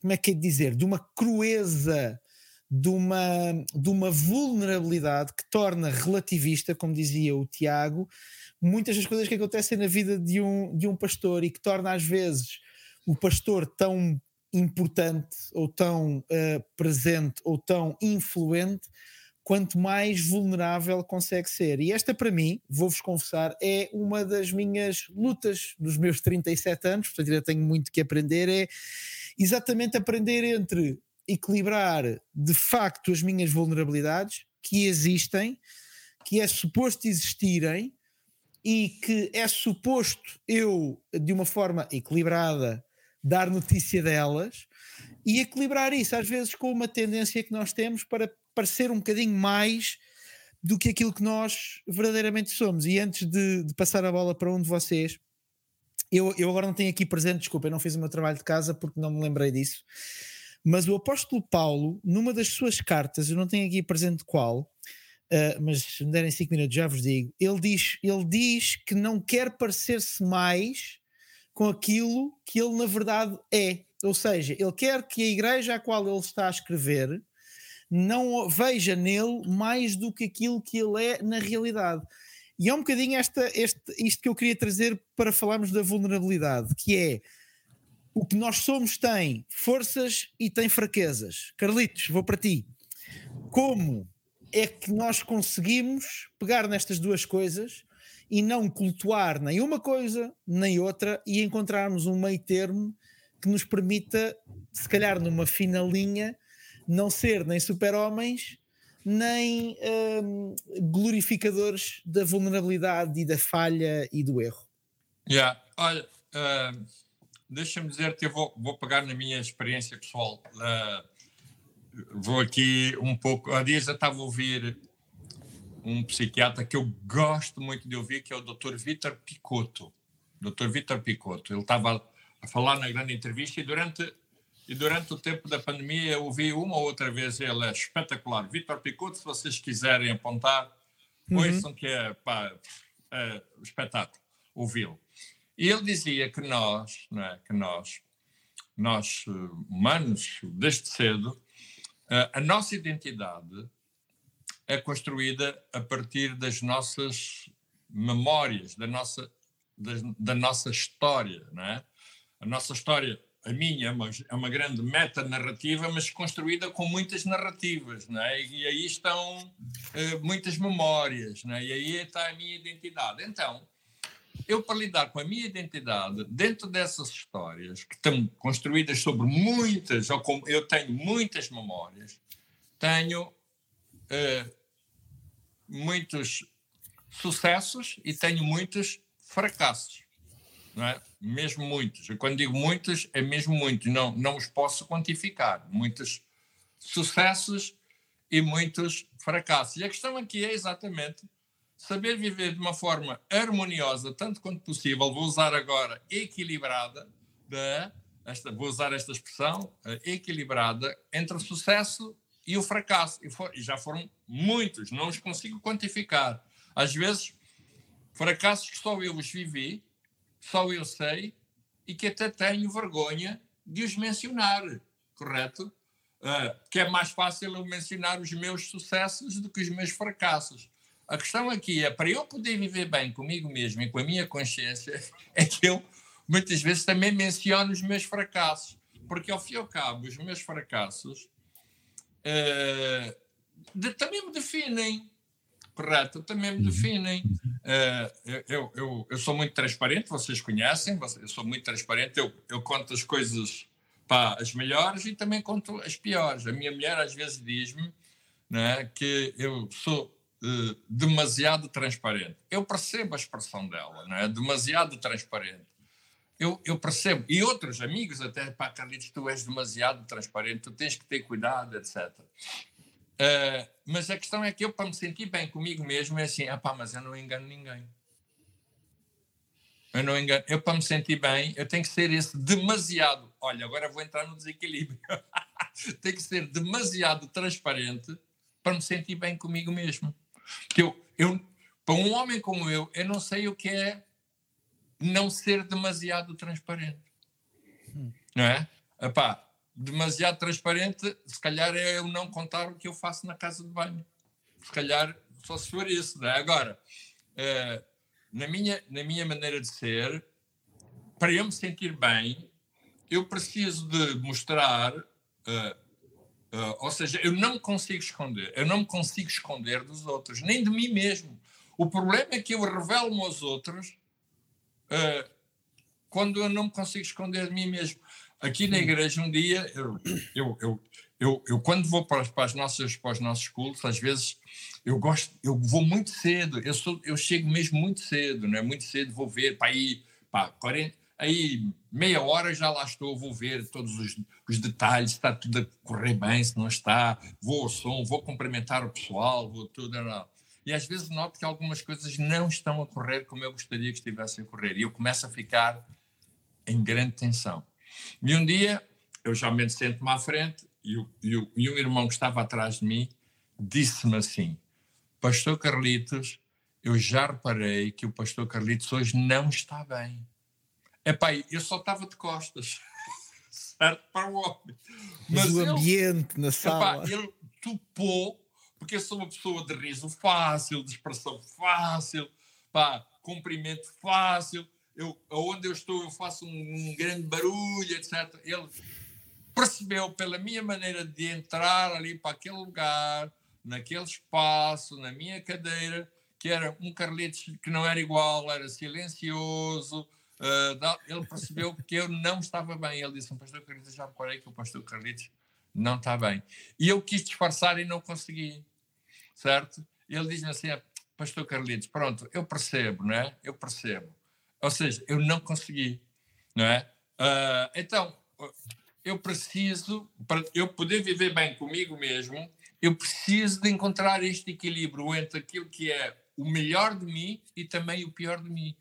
como é que é dizer, de uma crueza de uma, de uma vulnerabilidade que torna relativista, como dizia o Tiago, muitas das coisas que acontecem na vida de um, de um pastor e que torna às vezes o pastor tão importante ou tão uh, presente ou tão influente quanto mais vulnerável consegue ser. E esta, para mim, vou-vos confessar, é uma das minhas lutas dos meus 37 anos, portanto, ainda tenho muito que aprender. É exatamente aprender entre equilibrar de facto as minhas vulnerabilidades que existem, que é suposto existirem e que é suposto eu, de uma forma equilibrada, dar notícia delas e equilibrar isso, às vezes, com uma tendência que nós temos para parecer um bocadinho mais do que aquilo que nós verdadeiramente somos. E antes de, de passar a bola para um de vocês, eu, eu agora não tenho aqui presente, desculpa, eu não fiz o meu trabalho de casa porque não me lembrei disso. Mas o apóstolo Paulo, numa das suas cartas, eu não tenho aqui presente qual, uh, mas se me derem 5 minutos já vos digo, ele diz, ele diz que não quer parecer-se mais com aquilo que ele na verdade é. Ou seja, ele quer que a igreja à qual ele está a escrever não veja nele mais do que aquilo que ele é na realidade. E é um bocadinho esta, este, isto que eu queria trazer para falarmos da vulnerabilidade, que é o que nós somos tem forças e tem fraquezas. Carlitos, vou para ti. Como é que nós conseguimos pegar nestas duas coisas e não cultuar nem uma coisa nem outra e encontrarmos um meio termo que nos permita, se calhar numa fina linha, não ser nem super-homens nem hum, glorificadores da vulnerabilidade e da falha e do erro. Yeah. Olha, uh deixa-me dizer que eu vou, vou pegar na minha experiência pessoal. Uh, vou aqui um pouco. Há dias eu estava a ouvir um psiquiatra que eu gosto muito de ouvir, que é o Dr. Vitor Picotto. Dr. Vitor Picotto. Ele estava a falar na grande entrevista e durante e durante o tempo da pandemia eu ouvi uma ou outra vez ele é espetacular. Vitor Picuto, se vocês quiserem apontar, uhum. ouçam que é, pá, é espetáculo ouvi-lo. E ele dizia que nós, não é, que nós, nós eh, humanos, desde cedo, eh, a nossa identidade é construída a partir das nossas memórias, da nossa, da, da nossa história, não é? A nossa história a minha é uma, é uma grande metanarrativa, mas construída com muitas narrativas, não é? e aí estão uh, muitas memórias, não é? e aí está a minha identidade. Então, eu, para lidar com a minha identidade dentro dessas histórias, que estão construídas sobre muitas, ou com, eu tenho muitas memórias, tenho uh, muitos sucessos e tenho muitos fracassos não é? Mesmo muitos. E quando digo muitos, é mesmo muitos. Não, não os posso quantificar. Muitos sucessos e muitos fracassos. E a questão aqui é exatamente saber viver de uma forma harmoniosa, tanto quanto possível. Vou usar agora equilibrada, de, esta, vou usar esta expressão, equilibrada, entre o sucesso e o fracasso. E, for, e já foram muitos, não os consigo quantificar. Às vezes, fracassos que só eu os vivi, só eu sei e que até tenho vergonha de os mencionar, correto? Uh, que é mais fácil eu mencionar os meus sucessos do que os meus fracassos. A questão aqui é, para eu poder viver bem comigo mesmo e com a minha consciência, é que eu muitas vezes também menciono os meus fracassos, porque ao fim e ao cabo, os meus fracassos uh, de, também me definem, correto? Também me uhum. definem. Uh, eu, eu, eu sou muito transparente, vocês conhecem, eu sou muito transparente, eu, eu conto as coisas pá, as melhores e também conto as piores. A minha mulher às vezes diz-me né, que eu sou uh, demasiado transparente. Eu percebo a expressão dela, não é? demasiado transparente. Eu, eu, percebo, e outros amigos até, pá, Carlitos, tu és demasiado transparente, tu tens que ter cuidado, etc. Uh, mas a questão é que eu, para me sentir bem comigo mesmo, é assim: ah pá, mas eu não engano ninguém. Eu não engano. Eu, para me sentir bem, eu tenho que ser esse demasiado. Olha, agora vou entrar no desequilíbrio. tenho que ser demasiado transparente para me sentir bem comigo mesmo. Porque eu, eu, para um homem como eu, eu não sei o que é não ser demasiado transparente. Hum. Não é? Epá, demasiado transparente, se calhar é eu não contar o que eu faço na casa de banho. Se calhar só se for isso. Não é? Agora, uh, na, minha, na minha maneira de ser, para eu me sentir bem, eu preciso de mostrar. Uh, uh, ou seja, eu não consigo esconder. Eu não me consigo esconder dos outros, nem de mim mesmo. O problema é que eu revelo-me aos outros quando eu não me consigo esconder de mim mesmo. Aqui na igreja, um dia, eu, eu, eu, eu, eu quando vou para, para, as nossas, para os nossos cultos, às vezes eu gosto, eu vou muito cedo, eu, sou, eu chego mesmo muito cedo, não é? Muito cedo, vou ver, para aí, pá, 40, aí meia hora já lá estou, vou ver todos os, os detalhes, está tudo a correr bem, se não está, vou ao som, vou cumprimentar o pessoal, vou tudo, não. E às vezes noto que algumas coisas não estão a correr como eu gostaria que estivessem a correr, e eu começo a ficar em grande tensão. E um dia, eu já me sento-me à frente e, o, e, o, e um irmão que estava atrás de mim disse-me assim: Pastor Carlitos, eu já reparei que o pastor Carlitos hoje não está bem. Epá, eu só estava de costas, certo? Para o homem. Mas, Mas o ele, ambiente na sala. Epá, ele topou, porque eu sou uma pessoa de riso fácil, de expressão fácil, pá, cumprimento fácil eu, onde eu estou eu faço um, um grande barulho, etc. Ele percebeu pela minha maneira de entrar ali para aquele lugar, naquele espaço, na minha cadeira, que era um Carlitos que não era igual, era silencioso. Uh, ele percebeu que eu não estava bem. Ele disse: Pastor Carlitos, já reparei que o Pastor Carlitos não está bem. E eu quis disfarçar e não consegui, certo? Ele diz-me assim: ah, Pastor Carlitos, pronto, eu percebo, não é? Eu percebo. Ou seja, eu não consegui, não é? Uh, então, eu preciso, para eu poder viver bem comigo mesmo, eu preciso de encontrar este equilíbrio entre aquilo que é o melhor de mim e também o pior de mim.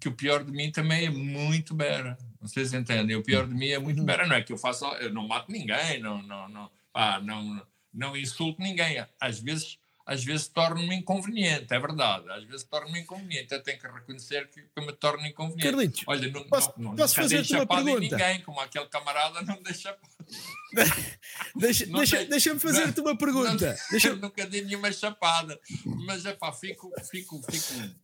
Que o pior de mim também é muito bera. Vocês entendem? O pior de mim é muito uhum. bera. Não é que eu faça, eu não mato ninguém, não, não, não, ah, não, não insulto ninguém. Às vezes às vezes torno-me inconveniente, é verdade. Às vezes torno-me inconveniente. Eu tenho que reconhecer que, que me torno inconveniente. Carlitos, Olha, não, posso, não, não posso fazer uma pergunta? ninguém, como aquele camarada não deixa deixa, não deixa, deixa-me fazer-te uma pergunta. Não, deixa... Nunca dei nenhuma chapada, mas é pá, fico, fico, fico,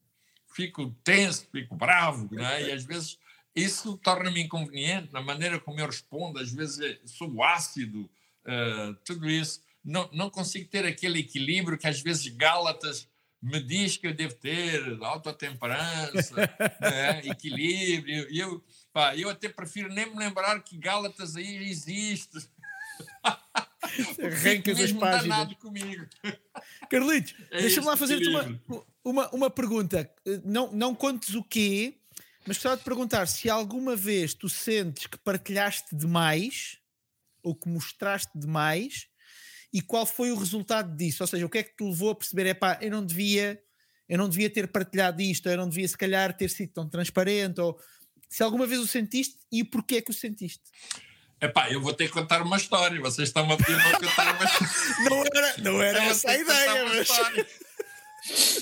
fico tenso, fico bravo, não é? E às vezes isso torna-me inconveniente na maneira como eu respondo, às vezes sou ácido, uh, tudo isso não, não consigo ter aquele equilíbrio que às vezes Gálatas me diz que eu devo ter, autotemperança, né? equilíbrio. E eu, pá, eu até prefiro nem me lembrar que Gálatas aí existe. Arrancas as páginas. comigo. Carlitos, é deixa-me lá fazer-te uma, uma, uma pergunta. Não, não contes o quê, mas gostava de perguntar se alguma vez tu sentes que partilhaste demais ou que mostraste demais e qual foi o resultado disso? Ou seja, o que é que te levou a perceber, é pá, eu não devia, eu não devia ter partilhado isto, eu não devia se calhar ter sido tão transparente, ou se alguma vez o sentiste e porquê é que o sentiste? Epá, eu vou ter que contar uma história. Vocês estão a pedir para contar uma história. não era, não era essa a ideia, mas.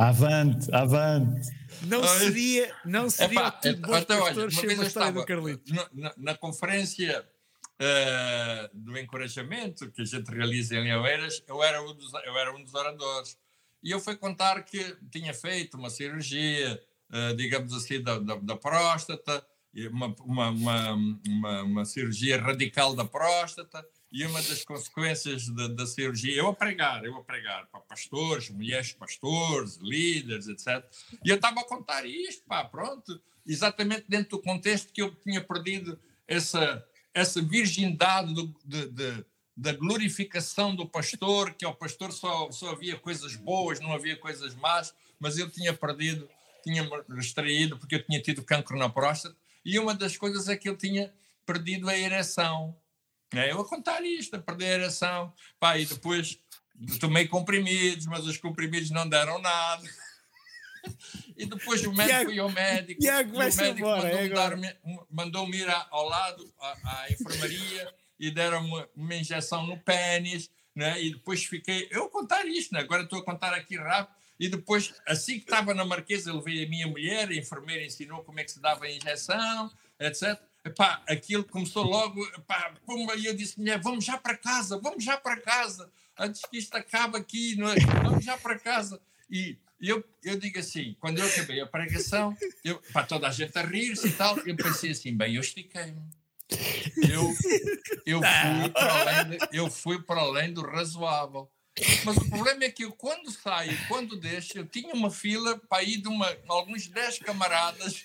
avante, avante. Não seria, não seria Epá, tudo então, olha, uma vez eu estava na, na, conferência uh, do encorajamento que a gente realiza em Oeiras, eu era, um dos, eu era um dos oradores. E eu fui contar que tinha feito uma cirurgia, uh, digamos assim, da, da, da próstata, uma, uma, uma, uma, uma cirurgia radical da próstata, e uma das consequências da, da, cirurgia, eu a pregar, eu a pregar para pastores, mulheres pastores, líderes, etc. E eu estava a contar isto, pá, pronto, exatamente dentro do contexto que eu tinha perdido essa, essa virgindade do, de, de, da glorificação do pastor, que ao pastor só, só havia coisas boas, não havia coisas más, mas eu tinha perdido, tinha extraído porque eu tinha tido cancro na próstata, e uma das coisas é que eu tinha perdido a ereção. É, eu a contar isto, a perder a ereção, pá, e depois tomei comprimidos, mas os comprimidos não deram nada. E depois o médico Tiago, foi ao médico. Tiago, vai o médico mandou-me é mandou ir ao lado à, à enfermaria e deram uma, injeção no pênis. Né? E depois fiquei. Eu contar isto, né? agora estou a contar aqui rápido. E depois, assim que estava na Marquesa, levei a minha mulher, a enfermeira ensinou como é que se dava a injeção, etc. Epá, aquilo começou logo, epá, e eu disse, mulher, vamos já para casa, vamos já para casa, antes que isto acabe aqui, não é? vamos já para casa. E e eu, eu digo assim, quando eu acabei a pregação, eu, para toda a gente a rir-se e tal, eu pensei assim, bem, eu estiquei-me. Eu, eu, fui para além de, eu fui para além do razoável. Mas o problema é que eu, quando saio, quando deixo, eu tinha uma fila para ir de uma, alguns 10 camaradas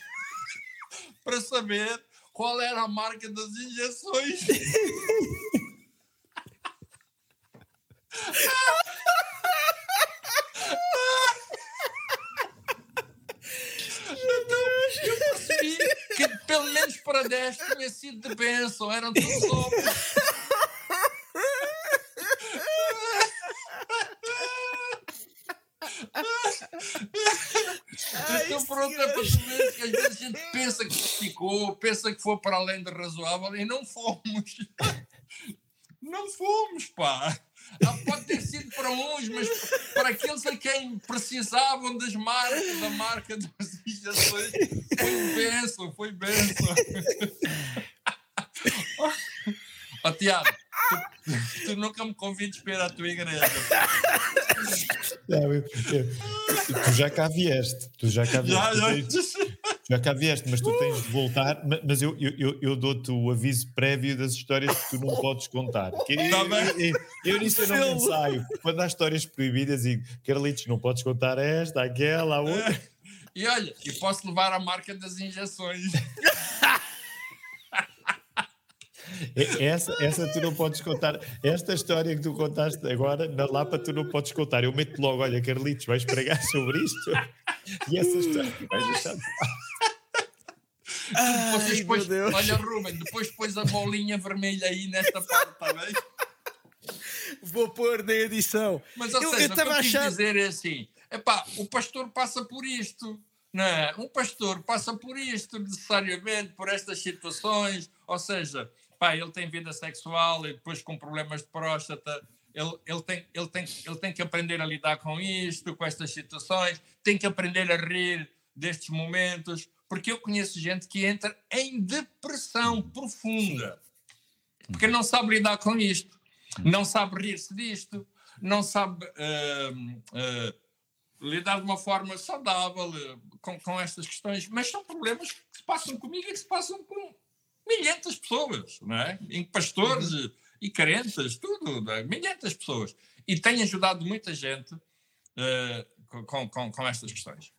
para saber qual era a marca das injeções. eu percebi que pelo menos para 10 tinha sido de bênção, eram todos homens. então, pronto, é para gente pensa que ficou, pensa que foi para além de razoável e não fomos. Não fomos, pá. Ah, pode ter sido para uns, mas para aqueles a quem precisavam das marcas, da marca das injeções, foi bênção, foi bênção. oh, Tiago, tu, tu, nunca me convides para ir à tua igreja. Não, eu, eu, tu já cá vieste, tu já cá vieste. Já, já já cá vieste, mas tu tens de voltar. Mas eu, eu, eu dou-te o aviso prévio das histórias que tu não podes contar. Que, tá eu, eu, eu, nisso eu não ensaio. Quando há histórias proibidas, e Carlitos, não podes contar esta, aquela, a outra. E olha, e posso levar a marca das injeções. Essa, essa tu não podes contar. Esta história que tu contaste agora, na Lapa, tu não podes contar. Eu meto logo, olha, Carlitos, vais pregar sobre isto. E essa história vais deixar. Ai, depois, olha, Ruben, depois pões a bolinha vermelha aí nesta parte, está bem? Vou pôr na edição. Mas, ou eu, seja, eu o que eu quis achando... dizer é assim: epá, o pastor passa por isto. Não é? Um pastor passa por isto necessariamente, por estas situações, ou seja, pá, ele tem vida sexual e depois com problemas de próstata, ele, ele, tem, ele, tem, ele tem que aprender a lidar com isto, com estas situações, tem que aprender a rir destes momentos, porque eu conheço gente que entra em depressão profunda, porque não sabe lidar com isto, não sabe rir-se disto, não sabe uh, uh, lidar de uma forma saudável uh, com, com estas questões, mas são problemas que se passam comigo e que se passam com milhares de pessoas, não é? Em pastores uhum. e crentes, tudo, é? milhares de pessoas. E tem ajudado muita gente com, com, com estas questões.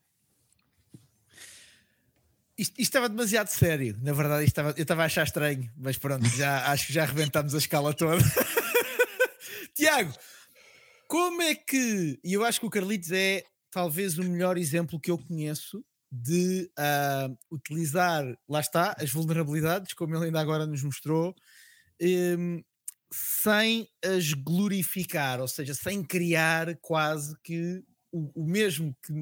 Isto, isto, estava demasiado sério, na verdade, estava, eu estava a achar estranho, mas pronto, já, acho que já arrebentamos a escala toda. Tiago, como é que. E eu acho que o Carlitos é talvez o melhor exemplo que eu conheço de uh, utilizar, lá está, as vulnerabilidades, como ele ainda agora nos mostrou, um, sem as glorificar, ou seja, sem criar quase que o, o mesmo que,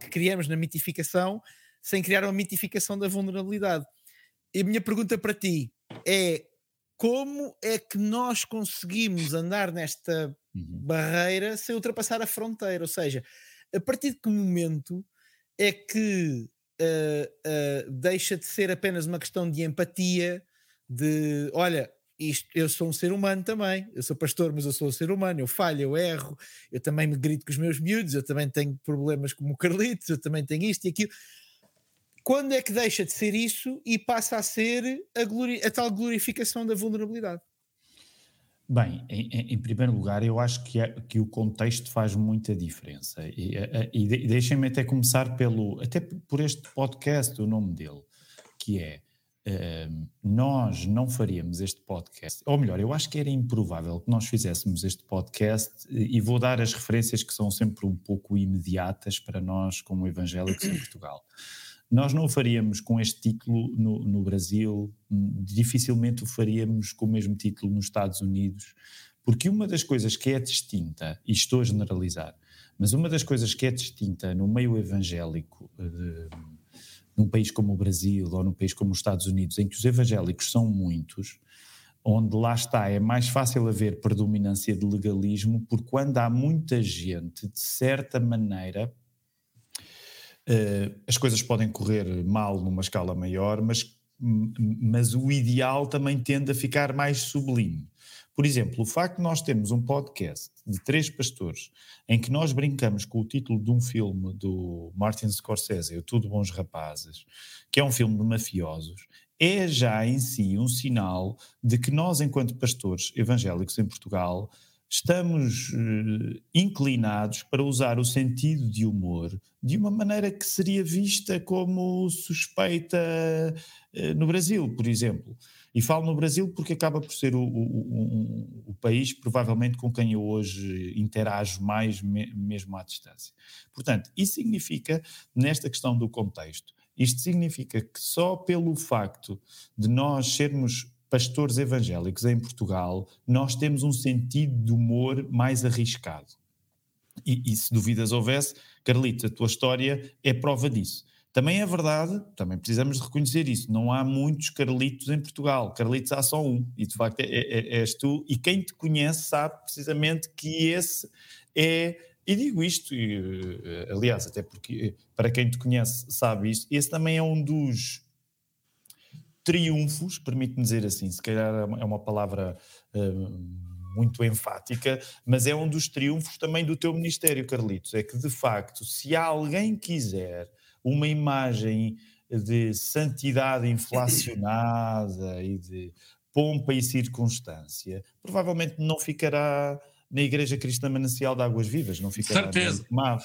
que criamos na mitificação sem criar uma mitificação da vulnerabilidade. E a minha pergunta para ti é como é que nós conseguimos andar nesta uhum. barreira sem ultrapassar a fronteira? Ou seja, a partir de que momento é que uh, uh, deixa de ser apenas uma questão de empatia, de olha, isto, eu sou um ser humano também, eu sou pastor, mas eu sou um ser humano, eu falho, eu erro, eu também me grito com os meus miúdos, eu também tenho problemas como o Carlitos, eu também tenho isto e aquilo quando é que deixa de ser isso e passa a ser a, glori a tal glorificação da vulnerabilidade? Bem, em, em, primeiro lugar, eu acho que, é, que o contexto faz muita diferença. E, e deixem-me até começar pelo, até por este podcast, o nome dele, que é uh, nós não faríamos este podcast, ou melhor, eu acho que era improvável que nós fizéssemos este podcast, e vou dar as referências que são sempre um pouco imediatas para nós, como evangélicos em Portugal. Nós não o faríamos com este título no, no Brasil, dificilmente o faríamos com o mesmo título nos Estados Unidos, porque uma das coisas que é distinta, e estou a generalizar, mas uma das coisas que é distinta no meio evangélico de, num país como o Brasil ou num país como os Estados Unidos, em que os evangélicos são muitos, onde lá está, é mais fácil haver predominância de legalismo, porque quando há muita gente, de certa maneira, as coisas podem correr mal numa escala maior, mas, mas o ideal também tende a ficar mais sublime. Por exemplo, o facto de nós termos um podcast de três pastores em que nós brincamos com o título de um filme do Martin Scorsese, O Tudo Bons Rapazes, que é um filme de mafiosos, é já em si um sinal de que nós, enquanto pastores evangélicos em Portugal, estamos uh, inclinados para usar o sentido de humor de uma maneira que seria vista como suspeita uh, no Brasil, por exemplo. E falo no Brasil porque acaba por ser o, o, o, o país, provavelmente, com quem eu hoje interajo mais, me, mesmo à distância. Portanto, isso significa, nesta questão do contexto, isto significa que só pelo facto de nós sermos pastores evangélicos em Portugal, nós temos um sentido de humor mais arriscado. E, e se dúvidas houvesse, Carlita, a tua história é prova disso. Também é verdade, também precisamos reconhecer isso, não há muitos Carlitos em Portugal, Carlitos há só um, e de facto é, é, é, és tu, e quem te conhece sabe precisamente que esse é, e digo isto, e, eh, aliás, até porque eh, para quem te conhece sabe isto, esse também é um dos triunfos, permite-me dizer assim, se calhar é uma palavra uh, muito enfática, mas é um dos triunfos também do teu ministério, Carlitos, é que de facto, se alguém quiser uma imagem de santidade inflacionada e de pompa e circunstância, provavelmente não ficará na Igreja Cristã Manancial de Águas Vivas, não fica Certeza. MAV.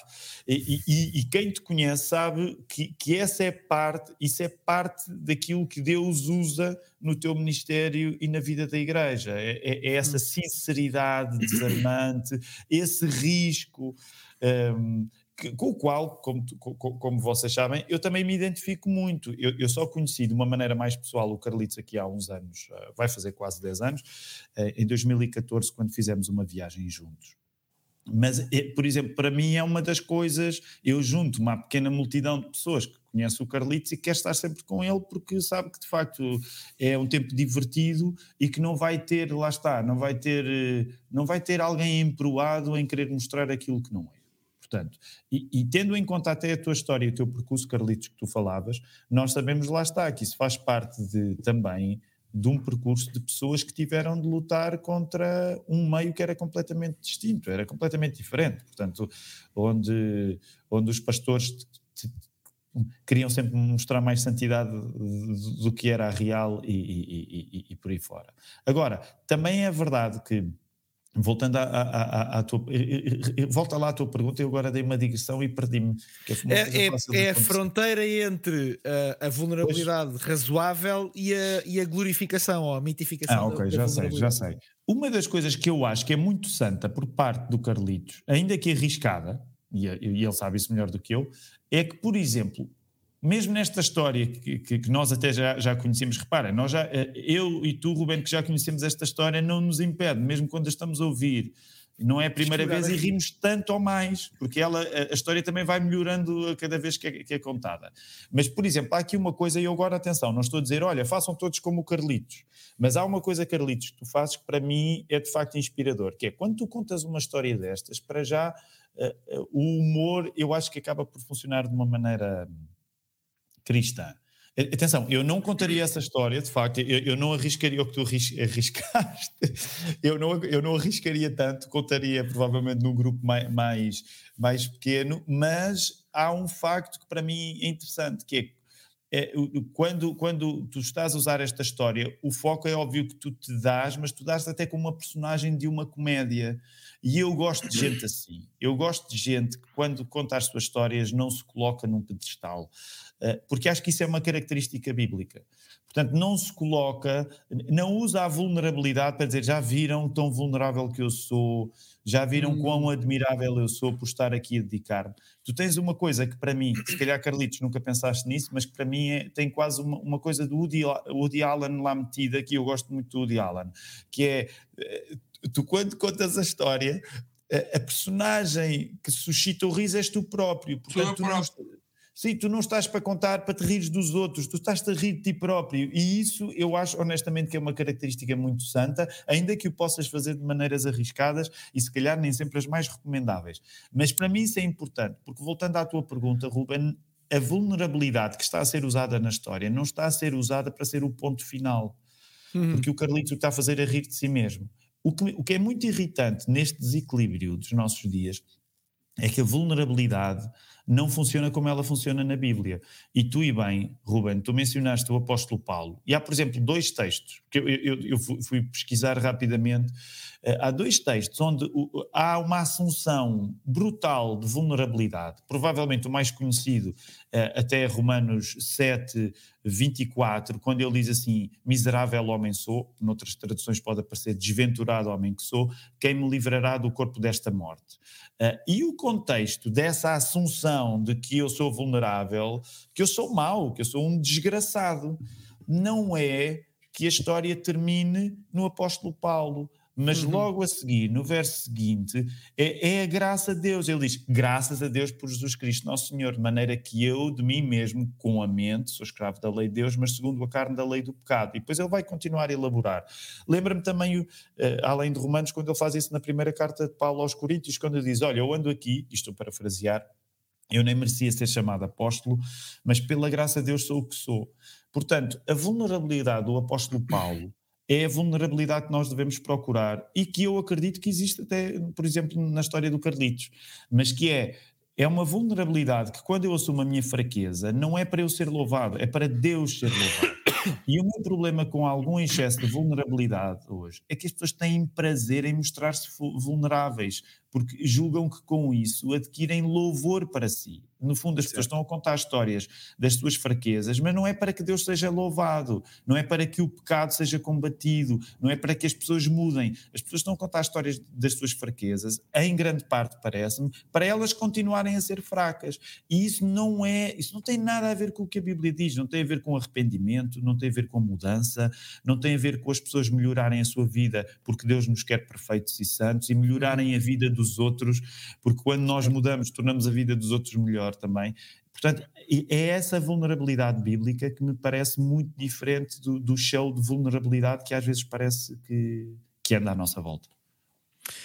E, e, e, quem te conhece sabe que, que essa é parte, isso é parte daquilo que Deus usa no teu ministério e na vida da Igreja. É, é, é essa hum. sinceridade desarmante, esse risco. Um, que, com o qual, como, como vocês sabem, eu também me identifico muito. Eu, eu, só conheci de uma maneira mais pessoal o Carlitos aqui há uns anos, uh, vai fazer quase 10 anos, uh, em 2014, quando fizemos uma viagem juntos. Mas, é, por exemplo, para mim é uma das coisas, eu junto uma pequena multidão de pessoas que conhece o Carlitos e quer estar sempre com ele porque sabe que de facto é um tempo divertido e que não vai ter, lá está, não vai ter, eh, não vai ter alguém emproado em querer mostrar aquilo que não é. Portanto, e, e, tendo em conta até a tua história e o teu percurso, Carlitos, que tu falavas, nós sabemos, lá está, que isso faz parte de, também de um percurso de pessoas que tiveram de lutar contra um meio que era completamente distinto, era completamente diferente. Portanto, onde, onde os pastores queriam sempre mostrar mais santidade do que era a real e, e, e, e por aí fora. Agora, também é verdade que Voltando à, à, à, tua. Volta lá à tua pergunta, eu agora dei uma digressão e perdi-me. É, é, é a fronteira entre a, a vulnerabilidade pois. razoável e a, e a glorificação ou a mitificação. Ah, ok, já sei, já sei. Uma das coisas que eu acho que é muito santa por parte do Carlitos, ainda que arriscada, e, e ele sabe isso melhor do que eu, é que, por exemplo, mesmo nesta história que, que, que, nós até já, já conhecemos, repara, nós já, eh, eu e tu, Ruben, que já conhecemos esta história, não nos impede, mesmo quando a estamos a ouvir, não é a primeira vez e rimos tanto ou mais, porque ela, a, história também vai melhorando a cada vez que é, que é, contada. Mas, por exemplo, há aqui uma coisa, e eu agora, atenção, não estou a dizer, olha, façam todos como o Carlitos, mas há uma coisa, Carlitos, que tu fazes que para mim é de facto inspirador, que é quando tu contas uma história destas, para já, uh, uh, o humor, eu acho que acaba por funcionar de uma maneira cristã. Atenção, eu não contaria essa história, de facto, eu, eu não arriscaria o que tu arriscaste, eu não, eu não arriscaria tanto, contaria provavelmente num grupo mais, mais, mais pequeno, mas há um facto que para mim é interessante, que é quando, quando tu estás a usar esta história, o foco é óbvio que tu te dás, mas tu dás até como uma personagem de uma comédia. E eu gosto de gente assim. Eu gosto de gente que, quando conta as suas histórias, não se coloca num pedestal. Eh, porque acho que isso é uma característica bíblica. Portanto, não se coloca, não usa a vulnerabilidade para dizer já viram tão vulnerável que eu sou, já viram hum. quão admirável eu sou por estar aqui a dedicar-me. Tu tens uma coisa que para mim, se calhar Carlitos nunca pensaste nisso, mas que para mim é, tem quase uma, uma coisa do Woody, Woody Allen lá metida, que eu gosto muito do Woody Allen, que é, eh, tu quando contas a história, a, a personagem que suscita o riso és tu próprio. Portanto, tu não, Sim, tu não estás para contar para te rires dos outros, tu estás a rir de ti próprio. E isso eu acho honestamente que é uma característica muito santa, ainda que o possas fazer de maneiras arriscadas e se calhar nem sempre as mais recomendáveis. Mas para mim isso é importante, porque voltando à tua pergunta, Ruben, a vulnerabilidade que está a ser usada na história não está a ser usada para ser o ponto final. Uhum. Porque o Carlitos o que está a fazer é rir de si mesmo. O que, o que é muito irritante neste desequilíbrio dos nossos dias é que a vulnerabilidade não funciona como ela funciona na Bíblia. E tu e bem, Ruben, tu mencionaste o apóstolo Paulo, e há, por exemplo, dois textos, que eu, eu, eu fui pesquisar rapidamente, eh, há dois textos onde há uma assunção brutal de vulnerabilidade, provavelmente o mais conhecido eh, até Romanos 7, 24, quando ele diz assim, miserável homem sou, noutras traduções pode aparecer desventurado homem que sou, quem me livrará do corpo desta morte? Uh, e o contexto dessa assunção de que eu sou vulnerável, que eu sou mau, que eu sou um desgraçado, não é que a história termine no apóstolo Paulo. Mas uhum. logo a seguir, no verso seguinte, é, é, a graça de Deus. Ele diz: graças a Deus por Jesus Cristo, nosso Senhor, de maneira que eu, de mim mesmo, com a mente, sou escravo da lei de Deus, mas segundo a carne da lei do pecado. E depois ele vai continuar a elaborar. Lembra-me também, uh, além de Romanos, quando ele faz isso na primeira carta de Paulo aos Coríntios, quando ele diz: Olha, eu ando aqui, estou a parafrasear, eu nem merecia ser chamado apóstolo, mas pela graça de Deus sou o que sou. Portanto, a vulnerabilidade do apóstolo Paulo é a vulnerabilidade que nós devemos procurar e que eu acredito que existe até, por exemplo, na história do Carlitos, mas que é é uma vulnerabilidade que quando eu assumo a minha fraqueza, não é para eu ser louvado, é para Deus ser louvado. E o meu problema com algum excesso de vulnerabilidade hoje é que as pessoas têm prazer em mostrar-se vulneráveis, porque julgam que com isso adquirem louvor para si. No fundo, as pessoas estão a contar histórias das suas fraquezas, mas não é para que Deus seja louvado, não é para que o pecado seja combatido, não é para que as pessoas mudem. As pessoas estão a contar histórias das suas fraquezas, em grande parte, parece-me, para elas continuarem a ser fracas. E isso não é, isso não tem nada a ver com o que a Bíblia diz, não tem a ver com arrependimento, não tem a ver com mudança, não tem a ver com as pessoas melhorarem a sua vida, porque Deus nos quer perfeitos e santos, e melhorarem a vida dos dos outros, porque quando nós mudamos, tornamos a vida dos outros melhor também. Portanto, é essa vulnerabilidade bíblica que me parece muito diferente do, do show de vulnerabilidade que às vezes parece que, que anda à nossa volta.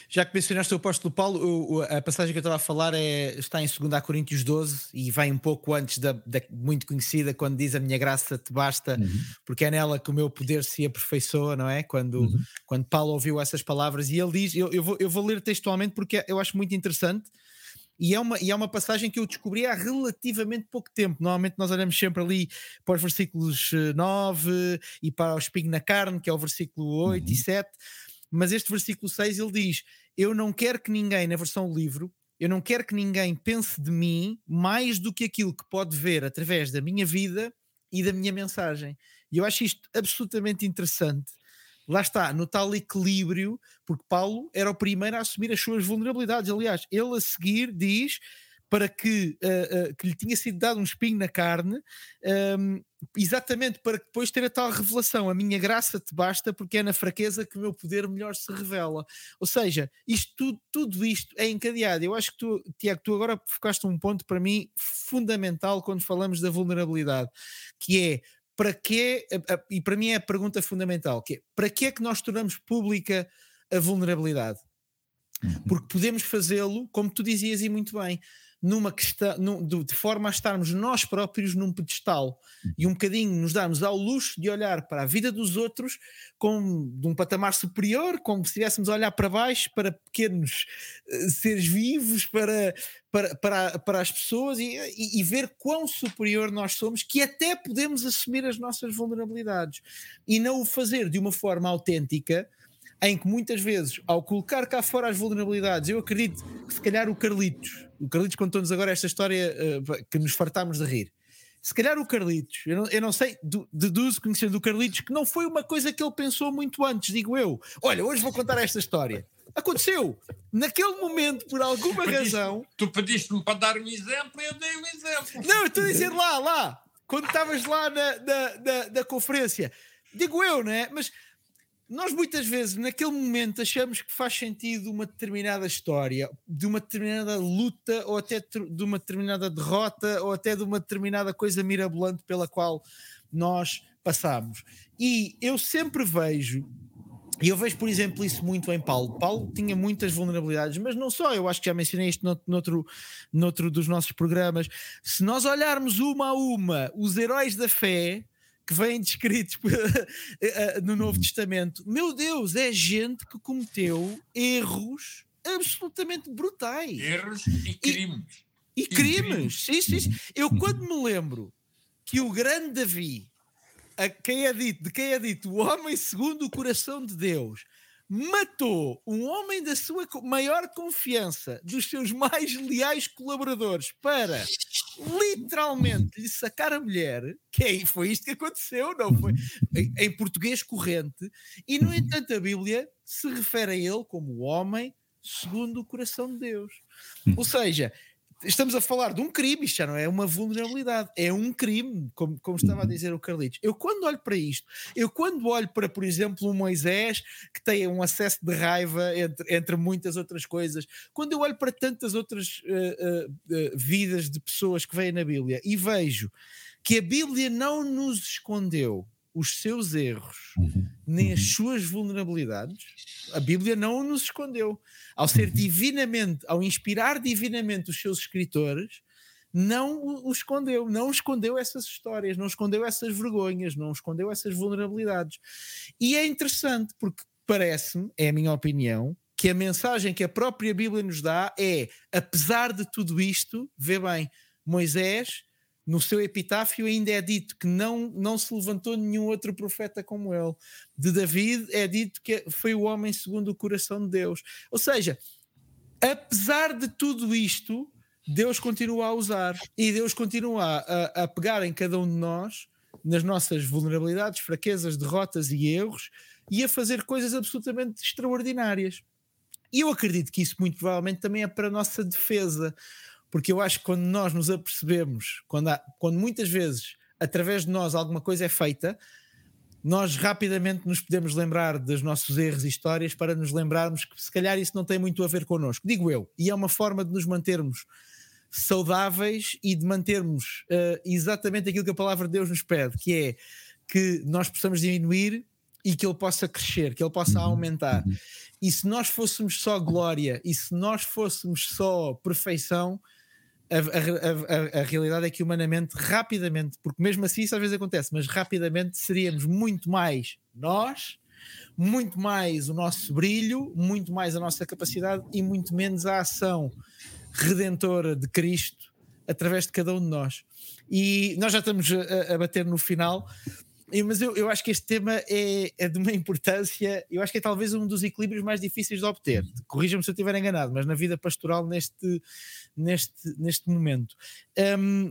Já que mencionaste o apóstolo Paulo, a passagem que eu estava a falar é, está em 2 Coríntios 12 e vai um pouco antes da, da, muito conhecida, quando diz a minha graça te basta, uhum. porque é nela que o meu poder se aperfeiçoa, não é? Quando, uhum. quando Paulo ouviu essas palavras e ele diz, eu, eu, vou, eu vou ler textualmente porque eu acho muito interessante. E é, uma, e é uma passagem que eu descobri há relativamente pouco tempo. Normalmente nós olhamos sempre ali para os versículos 9 eh, e para o espinho na carne, que é o versículo 8 uhum. e 7 mas este versículo 6 ele diz: Eu não quero que ninguém, na versão livro, eu não quero que ninguém pense de mim mais do que aquilo que pode ver através da minha vida e da minha mensagem. E eu acho isto absolutamente interessante. Lá está, no tal equilíbrio, porque Paulo era o primeiro a assumir as suas vulnerabilidades. Aliás, ele a seguir diz para que, uh, uh, que lhe tinha sido dado um espinho na carne, um, ehm, exatamente para depois ter a tal revelação: a minha graça te basta, porque é na fraqueza que o meu poder melhor se revela. Ou seja, isto tudo, tudo isto é encadeado. Eu acho que tu, Tiago, tu agora focaste um ponto para mim fundamental quando falamos da vulnerabilidade, que é para que, e para mim é a pergunta fundamental, que é para que é que nós tornamos pública a vulnerabilidade? Uhum. Porque podemos fazê-lo, como tu dizias e muito bem, numa questão, num, de forma a estarmos nós próprios num pedestal e um bocadinho nos darmos ao luxo de olhar para a vida dos outros com de um patamar superior, como se estivéssemos a olhar para baixo para pequenos uh, seres vivos, para, para, para, para as pessoas e, e, e, ver quão superior nós somos, que até podemos assumir as nossas vulnerabilidades e não o fazer de uma forma autêntica em que muitas vezes, ao colocar cá fora as vulnerabilidades, eu acredito que se calhar o Carlitos, o Carlitos contou-nos agora esta história uh, que nos fartámos de rir. Se calhar o Carlitos, eu não, eu não sei, deduzo conhecendo o Carlitos, que não foi uma coisa que ele pensou muito antes, digo eu. Olha, hoje vou contar esta história. Aconteceu. Naquele momento, por alguma pediste, razão. Tu pediste-me para dar um exemplo e eu dei um exemplo. Não, eu estou a dizer lá, lá, quando estavas lá na, na, na, na conferência. Digo eu, né? Mas nós muitas vezes, naquele momento, achamos que faz sentido uma determinada história, de uma determinada luta, ou até de uma determinada derrota, ou até de uma determinada coisa mirabolante pela qual nós passamos. E eu sempre vejo, e eu vejo, por exemplo, isso muito em Paulo. Paulo tinha muitas vulnerabilidades, mas não só, eu acho que já mencionei isto noutro, noutro dos nossos programas. Se nós olharmos uma a uma os heróis da fé que vêm descritos eh, eh, no Novo Testamento, meu Deus, é gente que cometeu erros absolutamente brutais. Erros e crimes. E, e crimes, sim, sim, sim. Eu quando me lembro que o grande Davi, a quem é dito, de quem é dito o homem segundo o coração de Deus, matou um homem da sua maior confiança, dos seus mais leais colaboradores, para literalmente lhe sacar a mulher, que é, foi isto que aconteceu, não foi? Em, em português corrente, e no entanto a Bíblia se refere a ele como o homem segundo o coração de Deus. Ou seja, estamos a falar de um crime, isto já não é uma vulnerabilidade, é um crime, como, como estava a uhum. dizer o Carlitos. Eu quando olho para isto, eu quando olho para, por exemplo, um Moisés que tem um acesso de raiva entre, entre muitas outras coisas, quando eu olho para tantas outras uh, uh, uh, vidas de pessoas que vêm na Bíblia e vejo que a Bíblia não nos escondeu os seus erros, uhum. nem as uhum. suas vulnerabilidades, a Bíblia não nos escondeu. Ao ser uhum. divinamente, ao inspirar divinamente os seus escritores, não o escondeu, não escondeu essas histórias, não escondeu essas vergonhas, não escondeu essas vulnerabilidades. E é interessante porque parece-me, é a minha opinião, que a mensagem que a própria Bíblia nos dá é, apesar de tudo isto, vê bem, Moisés no seu epitáfio ainda é dito que não, não se levantou nenhum outro profeta como ele. De David é dito que foi o homem segundo o coração de Deus. Ou seja, apesar de tudo isto, Deus continua a usar e Deus continua a, a pegar em cada um de nós, nas nossas vulnerabilidades, fraquezas, derrotas e erros, e a fazer coisas absolutamente extraordinárias. E eu acredito que isso muito provavelmente também é para a nossa defesa porque eu acho que quando nós nos apercebemos, quando, há, quando muitas vezes através de nós alguma coisa é feita, nós rapidamente nos podemos lembrar dos nossos erros e histórias para nos lembrarmos que se calhar isso não tem muito a ver connosco, digo eu, e é uma forma de nos mantermos saudáveis e de mantermos uh, exatamente aquilo que a palavra de Deus nos pede, que é que nós possamos diminuir e que ele possa crescer, que ele possa uhum, aumentar. Uhum. E se nós fôssemos só glória e se nós fôssemos só perfeição, a, a, a, a, realidade é que humanamente, rapidamente, porque mesmo assim isso às vezes acontece, mas rapidamente seríamos muito mais nós, muito mais o nosso brilho, muito mais a nossa capacidade e muito menos a ação redentora de Cristo através de cada um de nós. E nós já estamos a, a bater no final, mas eu, eu acho que este tema é, é, de uma importância, eu acho que é talvez um dos equilíbrios mais difíceis de obter. Corrija-me se eu estiver enganado, mas na vida pastoral neste, neste, neste momento. Um,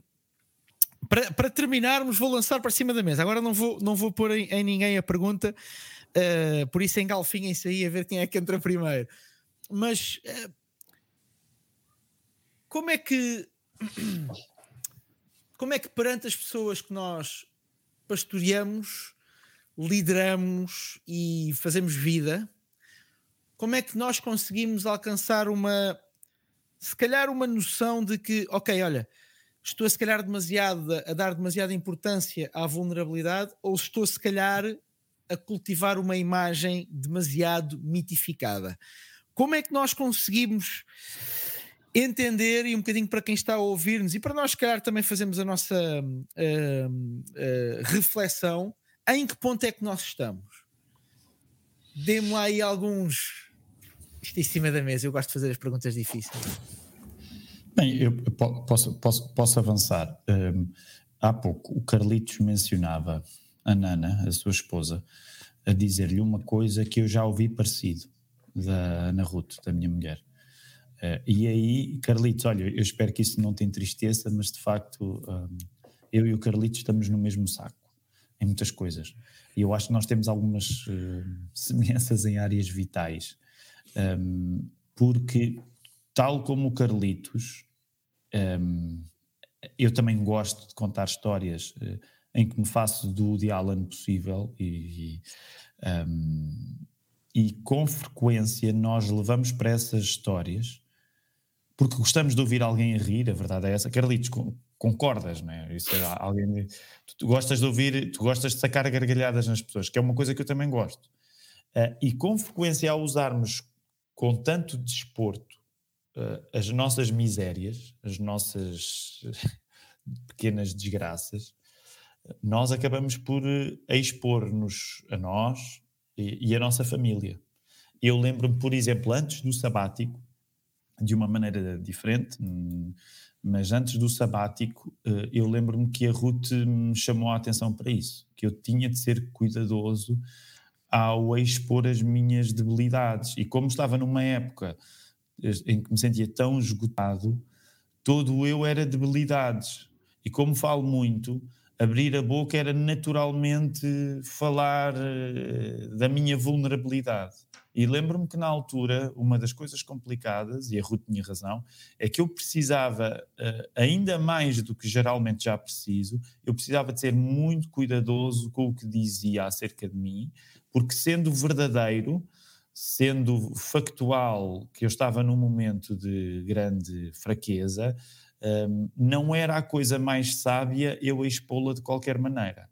para, para, terminarmos, vou lançar para cima da mesa. Agora não vou, não vou pôr em, em ninguém a pergunta, uh, por isso engalfinhem-se aí a ver quem é que entra primeiro. Mas uh, como é que como é que perante as pessoas que nós pastoreamos, lideramos e fazemos vida, como é que nós conseguimos alcançar uma, se calhar, uma noção de que, ok, olha, estou a se calhar demasiado a dar demasiada importância à vulnerabilidade, ou estou se calhar a cultivar uma imagem demasiado mitificada. Como é que nós conseguimos entender e um bocadinho para quem está a ouvir-nos e para nós, se calhar, também fazemos a nossa uh, uh, reflexão em que ponto é que nós estamos. Dê-me lá aí alguns. Isto em cima da mesa, eu gosto de fazer as perguntas difíceis. Bem, eu posso, posso, posso avançar. Um, há pouco o Carlitos mencionava a Nana, a sua esposa, a dizer-lhe uma coisa que eu já ouvi parecido da Ana Ruth, da minha mulher. Uh, e aí, Carlitos, olha, eu espero que isso não te entristeça, mas de facto um, eu e o Carlitos estamos no mesmo saco em muitas coisas. E eu acho que nós temos algumas uh, semelhanças em áreas vitais, um, porque, tal como o Carlitos, um, eu também gosto de contar histórias uh, em que me faço do Woody Allen possível e, e, um, e com frequência nós levamos para essas histórias porque gostamos de ouvir alguém a rir, a verdade é essa. Carlitos, concordas, não é? Isso é alguém, tu, gostas de ouvir, tu gostas de sacar gargalhadas nas pessoas, que é uma coisa que eu também gosto. Uh, e com frequência, ao usarmos com tanto desporto uh, as nossas misérias, as nossas pequenas desgraças, nós acabamos por uh, expor-nos a nós e, e a nossa família. Eu lembro-me, por exemplo, antes do sabático, de uma maneira diferente, hum, mas antes do sabático, eh, eu lembro-me que a Ruth me chamou a atenção para isso, que eu tinha de ser cuidadoso ao expor as minhas debilidades. E como estava numa época em que me sentia tão esgotado, todo eu era debilidades. E como falo muito, abrir a boca era naturalmente falar eh, da minha vulnerabilidade. E lembro-me que na altura, uma das coisas complicadas, e a Ruth tinha razão, é que eu precisava, uh, ainda mais do que geralmente já preciso, eu precisava de ser muito cuidadoso com o que dizia acerca de mim, porque sendo verdadeiro, sendo factual que eu estava num momento de grande fraqueza, ehm, não era a coisa mais sábia eu expô-la de qualquer maneira.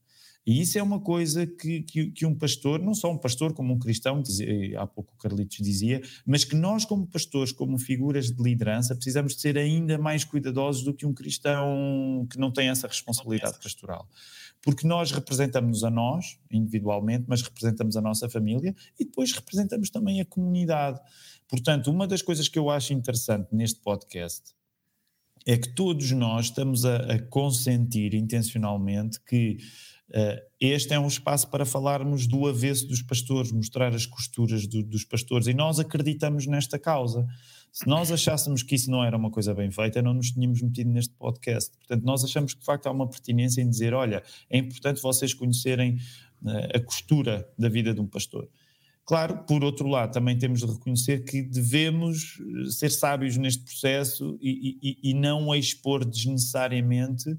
E isso é uma coisa que, que, que, um pastor, não só um pastor, como um cristão, dizia, há pouco o Carlitos dizia, mas que nós, como pastores, como figuras de liderança, precisamos de ser ainda mais cuidadosos do que um cristão que não tem essa responsabilidade pastoral. Porque nós representamos a nós, individualmente, mas representamos a nossa família e depois representamos também a comunidade. Portanto, uma das coisas que eu acho interessante neste podcast é que todos nós estamos a, a consentir intencionalmente que este é um espaço para falarmos do avesso dos pastores, mostrar as costuras do, dos pastores, e nós acreditamos nesta causa. Se nós achássemos que isso não era uma coisa bem feita, não nos tínhamos metido neste podcast. Portanto, nós achamos que de facto há uma pertinência em dizer: olha, é importante vocês conhecerem uh, a costura da vida de um pastor. Claro, por outro lado, também temos de reconhecer que devemos eh, ser sábios neste processo e, e, e não expor desnecessariamente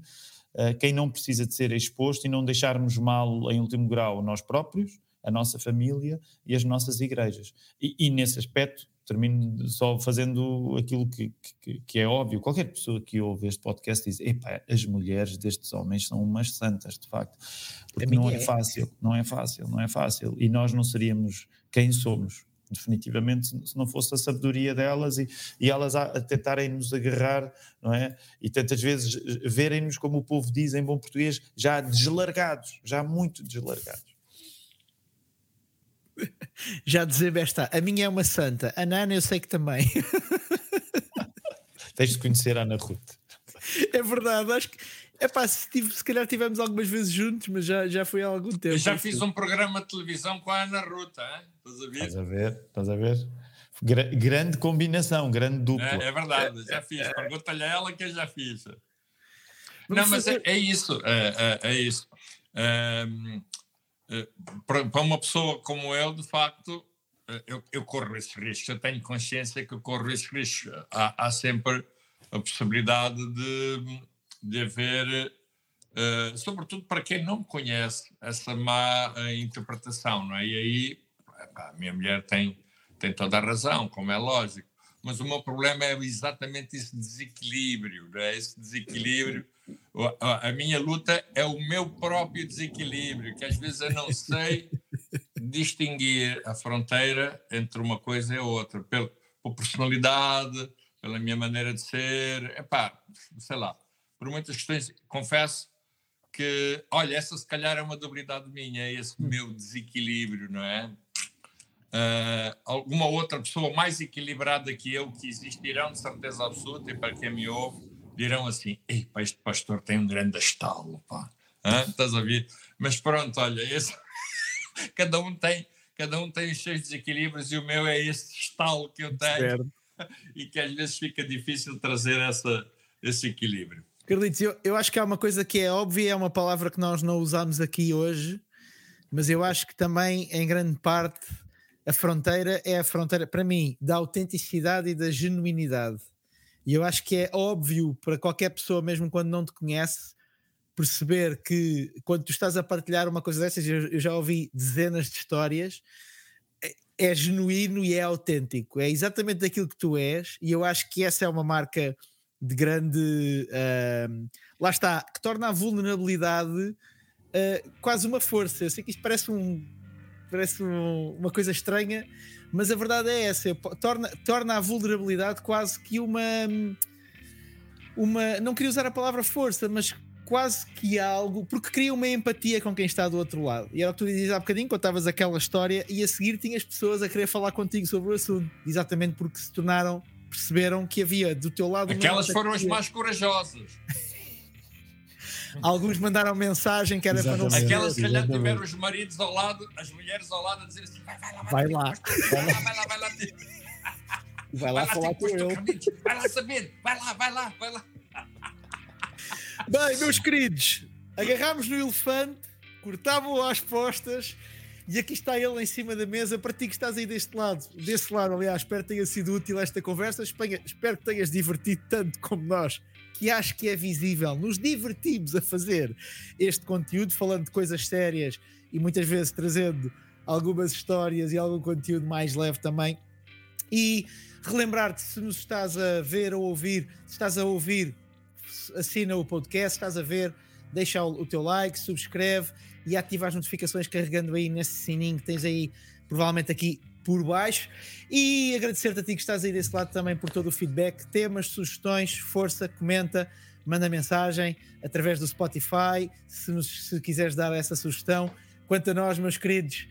quem não precisa de ser exposto e não deixarmos mal, em último grau, nós próprios, a nossa família e as nossas igrejas. E, e nesse aspecto, termino só fazendo aquilo que, que, que, é óbvio. Qualquer pessoa que ouve este podcast diz: epá, as mulheres destes homens são umas santas, de facto. Porque não é, é fácil, não é fácil, não é fácil. E nós não seríamos quem somos, definitivamente, se não fosse a sabedoria delas e, e elas a, a tentarem nos agarrar, não é? E tantas vezes verem-nos, como o povo diz em bom português, já deslargados, já muito deslargados. Já dizer está. A minha é uma santa. A Nana eu sei que também. Tens de conhecer a Ana Ruth. É verdade, acho que é pá, se, se calhar tivemos algumas vezes juntos, mas já, já foi há algum tempo. Eu já fiz um programa de televisão com a Ana Ruth, hein? estás a ver? Estás a ver, estás a ver? Gra grande combinação, grande dupla. É, é verdade, já fiz. Pergunta-lhe a ela que eu já fiz. Não, mas é, é, isso, é, é, é isso. Eh, para uma pessoa como eu, de facto, eh, eu, eu corro esses riscos. Eu tenho consciência que eu corro esses riscos. Há, há sempre a possibilidade de, de haver, uh, sobretudo para quem não conhece, essa má uh, interpretação, não é? E aí, a minha mulher tem, tem toda a razão, como é lógico. Mas o meu problema é exatamente esse desequilíbrio, não é? Esse desequilíbrio a minha luta é o meu próprio desequilíbrio, que às vezes eu não sei distinguir a fronteira entre uma coisa e outra, pela, por personalidade, pela minha maneira de ser, epá, sei lá, por muitas questões, confesso que, olha, essa se calhar é uma debilidade minha, esse meu desequilíbrio, não é? Uh, alguma outra pessoa mais equilibrada que eu que existirão, de certeza absoluta, e para quem me ouve, dirão assim: Ei, pá, este pastor tem um grande estalo, pá. Hã? Estás a ver? Mas pronto, olha, esse... cada, um tem, cada um tem os seus desequilíbrios e o meu é esse estalo que eu tenho certo. e que às vezes fica difícil trazer essa, esse equilíbrio. Carlitos, eu, eu acho que há uma coisa que é óbvia, é uma palavra que nós não usamos aqui hoje, mas eu acho que também, em grande parte, a fronteira é a fronteira, para mim, da autenticidade e da genuinidade. E eu acho que é óbvio para qualquer pessoa, mesmo quando não te conhece, perceber que quando tu estás a partilhar uma coisa dessas, eu, eu já ouvi dezenas de histórias, é, é, genuíno e é autêntico, é exatamente aquilo que tu és, e eu acho que essa é uma marca de grande. Uh, lá está, que torna a vulnerabilidade uh, quase uma força. Eu sei que isto parece um. Parece um, uma coisa estranha, mas a verdade é essa, torna, torna a vulnerabilidade quase que uma, uma. Não queria usar a palavra força, mas quase que algo, porque cria uma empatia com quem está do outro lado. E era o que tu dizias há bocadinho, contavas aquela história, e a seguir tinhas pessoas a querer falar contigo sobre o assunto, exatamente porque se tornaram, perceberam que havia do teu lado. Aquelas foram as mais corajosas. Alguns mandaram mensagem que era exatamente, para não Aquelas que calhar tiveram os maridos ao lado, as mulheres ao lado a dizer assim: vai, vai lá, vai, vai lá. Vai lá, vai lá, vai lá. Vai lá, falar com ele. Vai lá saber, vai lá, vai lá, vai lá. Bem, meus queridos, agarrámos no elefante, cortámos às postas e aqui está ele em cima da mesa para ti que estás aí deste lado, desse lado, aliás, espero que tenha sido útil esta conversa, espero que tenhas divertido tanto como nós que acho que é visível. Nos divertimos a fazer este conteúdo, falando de coisas sérias e muitas vezes trazendo algumas histórias e algum conteúdo mais leve também. E relembrar-te, se nos estás a ver ou ouvir, se estás a ouvir, assina o podcast, estás a ver, deixa o, teu like, subscreve e ativa as notificações carregando aí nesse sininho que tens aí, provavelmente aqui por baixo. E agradecer-te a ti que estás aí desse lado também por todo o feedback, temas, sugestões, força, comenta, manda mensagem através do Spotify, se, nos, se quiseres dar essa sugestão. Quanto a nós, meus queridos,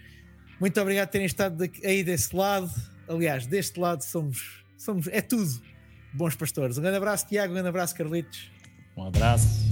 muito obrigado por terem estado aí desse lado. Aliás, deste lado somos, somos é tudo bons pastores. Um grande abraço, Tiago, um grande abraço, Carlitos. Um abraço.